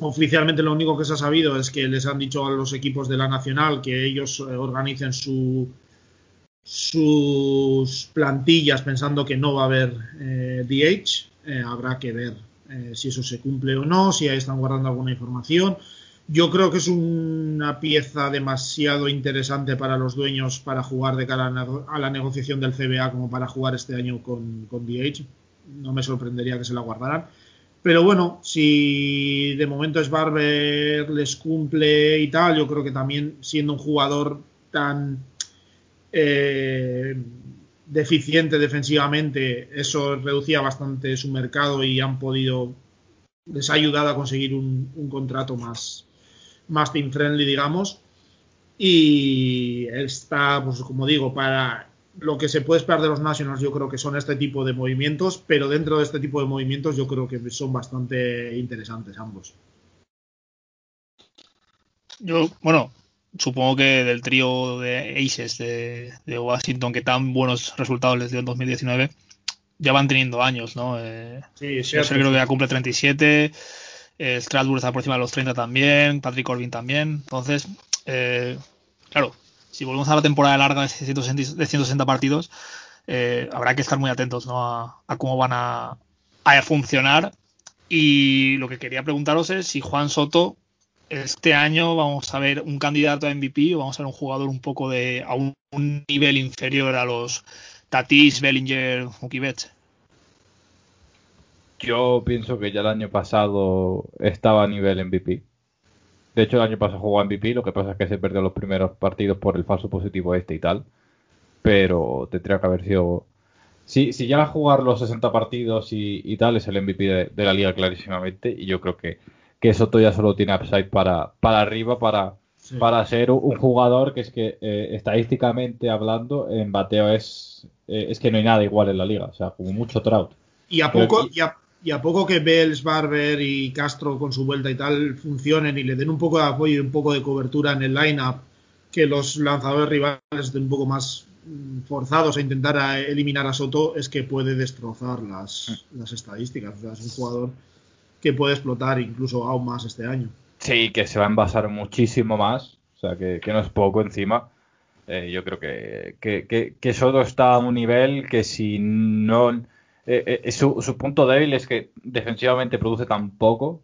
oficialmente lo único que se ha sabido es que les han dicho a los equipos de la Nacional que ellos eh, organicen su, sus plantillas pensando que no va a haber eh, DH. Eh, habrá que ver eh, si eso se cumple o no, si ahí están guardando alguna información. Yo creo que es una pieza demasiado interesante para los dueños para jugar de cara a la negociación del CBA como para jugar este año con, con DH. No me sorprendería que se la guardaran. Pero bueno, si de momento es Barber les cumple y tal, yo creo que también siendo un jugador tan eh, deficiente defensivamente, eso reducía bastante su mercado y han podido, les ha ayudado a conseguir un, contrato más, más team friendly, digamos. Y está, pues como digo, para lo que se puede esperar de los Nationals, yo creo que son este tipo de movimientos, pero dentro de este tipo de movimientos, yo creo que son bastante interesantes ambos. Yo, bueno, supongo que del trío de Aces de, de, Washington, que tan buenos resultados les dio en 2019, ya van teniendo años, ¿no? Eh, sí, yo creo que ya cumple 37. Eh, Strasbourg está por encima de los 30 también, Patrick Corbin también. Entonces, eh, claro, si volvemos a la temporada larga de 160, de 160 partidos, eh, habrá que estar muy atentos ¿no? a, a, cómo van a, a, funcionar. Y lo que quería preguntaros es si Juan Soto, este año vamos a ver un candidato a MVP o vamos a ver un jugador un poco de a un, nivel inferior a los Tatis, Bellinger, Mookie Betts. Yo pienso que ya el año pasado estaba a nivel MVP. De hecho, el año pasado jugó MVP, lo que pasa es que se perdió los primeros partidos por el falso positivo este y tal. Pero tendría que haber sido. Si, si llega a jugar los 60 partidos y, tal, es el MVP de, la liga clarísimamente. Y yo creo que, que Soto ya solo tiene upside para, para arriba, para, sí. para ser un jugador que es que eh, estadísticamente hablando, en bateo es, eh, es que no hay nada igual en la liga. O sea, como mucho Trout. Y a poco, y a, y a poco que Bells, Barber y Castro con su vuelta y tal funcionen y le den un poco de apoyo y un poco de cobertura en el line-up, que los lanzadores rivales estén un poco más forzados a intentar a eliminar a Soto, es que puede destrozar las, las estadísticas. O sea, es un jugador que puede explotar incluso aún más este año. Sí, que se va a envasar muchísimo más, o sea, que, que no es poco encima. Eh, yo creo que, que, que, que Soto está a un nivel que si no eh, eh, su, su, punto débil es que defensivamente produce tan poco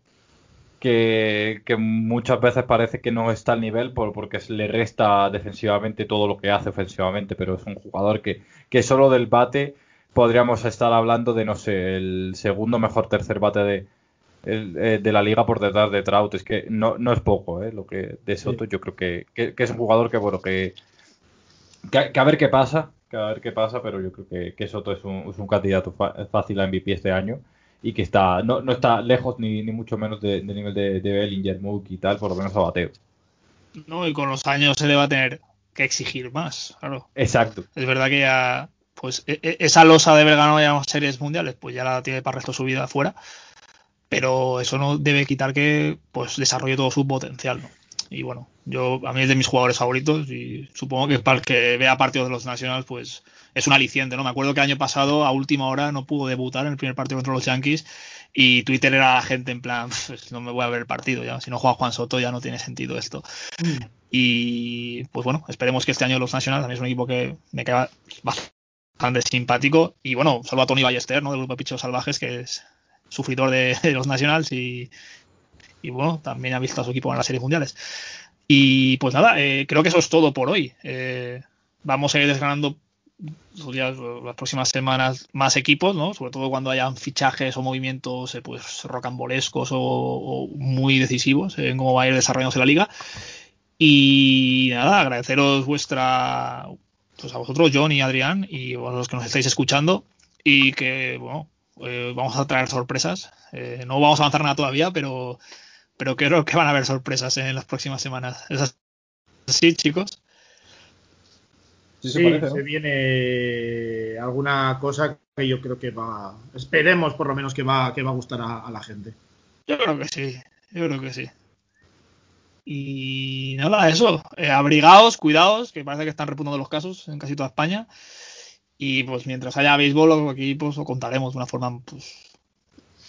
que, que, muchas veces parece que no está al nivel por, porque le resta defensivamente todo lo que hace ofensivamente, pero es un jugador que, que solo del bate podríamos estar hablando de, no sé, el segundo mejor tercer bate de, el, eh, de la liga por detrás de Trout. Es que no, no es poco, ¿eh? Lo que de Soto, sí. yo creo que, que, que, es un jugador que, bueno, que, que, a ver qué pasa, que a ver qué pasa, pero yo creo que, que Soto es un, es un candidato fácil a MVP este año y que está no, no está lejos ni, ni mucho menos del de nivel de, de Bellinger, Mook y tal, por lo menos a bateo. No, y con los años se le va a tener que exigir más, claro. Exacto. Es verdad que ya, pues, e, esa losa de haber ganado ya series mundiales, pues ya la tiene para el resto de su vida afuera, pero eso no debe quitar que, pues, desarrolle todo su potencial, ¿no? Y bueno, yo a mí es de mis jugadores favoritos y supongo que para el que vea partidos de los Nationals, pues es un aliciente, ¿no? Me acuerdo que el año pasado, a última hora, no pudo debutar en el primer partido contra los Yankees y Twitter era la gente en plan, pues no me voy a ver el partido ya, si no juega Juan Soto ya no tiene sentido esto. Mm. Y pues bueno, esperemos que este año los Nationals, a mí es un equipo que me queda bastante simpático y bueno, salvo a Tony Ballester, ¿no? Del grupo de Pichos Salvajes, que es sufridor de, los Nationals y, y bueno, también ha visto a su equipo en las series mundiales. Y pues nada, eh, creo que eso es todo por hoy. Eh, vamos a ir desgranando días, las próximas semanas más equipos, ¿no? Sobre todo cuando hayan fichajes o movimientos eh, pues rocambolescos o, o, muy decisivos en cómo va a ir desarrollándose la liga. Y nada, agradeceros vuestra pues a vosotros, John y Adrián, y a los que nos estáis escuchando, y que bueno, eh, vamos a traer sorpresas. Eh, no vamos a avanzar nada todavía, pero pero creo que van a haber sorpresas en las próximas semanas. ¿Es así, chicos? Sí, se, parece, ¿no? se viene alguna cosa que yo creo que va, esperemos por lo menos que va, que va a gustar a, a la gente. Yo creo que sí, yo creo que sí. Y nada, eso, eh, abrigaos, cuidaos, que parece que están repuntando los casos en casi toda España. Y pues mientras haya béisbol, aquí pues lo contaremos de una forma pues,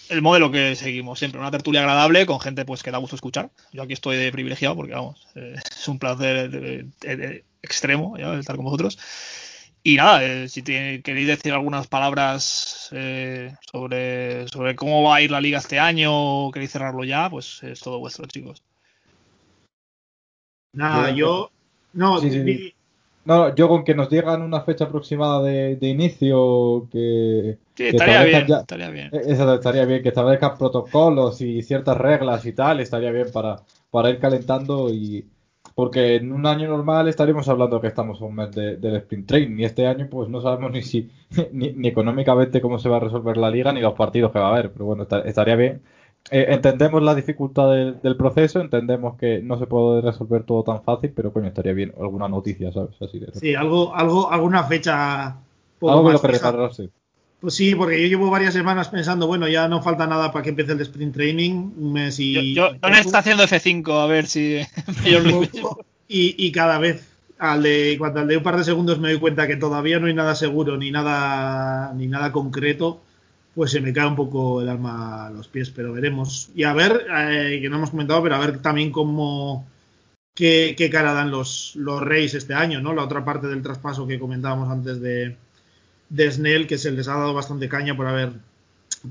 el modelo que seguimos siempre, una tertulia agradable con gente pues que da gusto escuchar. Yo aquí estoy de privilegiado porque vamos, eh, es un placer de, de, de extremo ¿ya? estar con vosotros. Y nada, eh, si queréis decir algunas palabras eh, sobre, sobre cómo va a ir la liga este año o queréis cerrarlo ya, pues es todo vuestro, chicos. Nada, yo. No, no, yo con que nos digan una fecha aproximada de, inicio que. Sí, estaría bien, estaría bien. Estaría bien, que establezcan protocolos y ciertas reglas y tal, estaría bien para, para ir calentando y. Porque en un año normal estaríamos hablando que estamos un mes del sprint train y este año pues no sabemos ni si ni, económicamente cómo se va a resolver la liga ni los partidos que va a haber, pero bueno, estaría bien eh, entendemos la dificultad del, proceso, entendemos que no se puede resolver todo tan fácil, pero coño, estaría bien alguna noticia, ¿sabes? Así de sí, algo, algo, alguna fecha. Algo que lo que Pues sí, porque yo llevo varias semanas pensando, bueno, ya no falta nada para que empiece el sprint training, un mes y. Yo, yo, está haciendo F5, a ver si. y, y cada vez al de, cuando al de un par de segundos me doy cuenta que todavía no hay nada seguro ni nada ni nada concreto pues se me cae un poco el alma a los pies, pero veremos. Y a ver, eh, que no hemos comentado, pero a ver también cómo, qué, cara dan los, los Reyes este año, ¿no? La otra parte del traspaso que comentábamos antes de, de Snell, que se les ha dado bastante caña por haber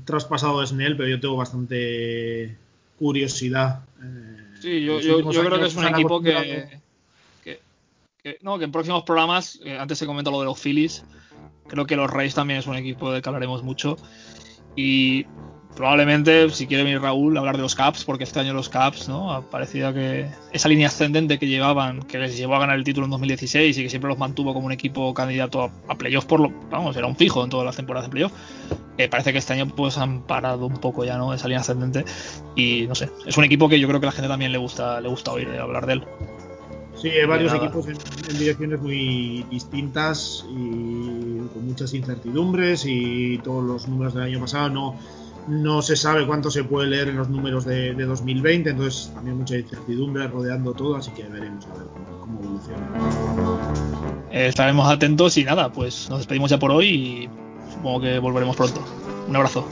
traspasado a Snell, pero yo tengo bastante curiosidad. Eh, sí, yo, yo, creo que es un equipo que, no, que en próximos programas, eh, antes se comentó lo de los Phillies, creo que los Reyes también es un equipo del que hablaremos mucho. Y probablemente, si quiere venir Raúl, hablar de los Caps, porque este año los Caps, ¿no? Parecía que esa línea ascendente que llevaban, que les llevó a ganar el título en 2016 y que siempre los mantuvo como un equipo candidato a, playoffs por lo, vamos, era un fijo en todas las temporadas de playoff. Eh, parece que este año pues han parado un poco ya, ¿no? Esa línea ascendente y no sé, es un equipo que yo creo que a la gente también le gusta, le gusta oír hablar de él. Sí, hay varios equipos en, direcciones muy distintas y con muchas incertidumbres y todos los números del año pasado no, no se sabe cuánto se puede leer en los números de, 2020, entonces también mucha incertidumbre rodeando todo, así que veremos a ver cómo, evoluciona. Eh, estaremos atentos y nada, pues nos despedimos ya por hoy y supongo que volveremos pronto. Un abrazo.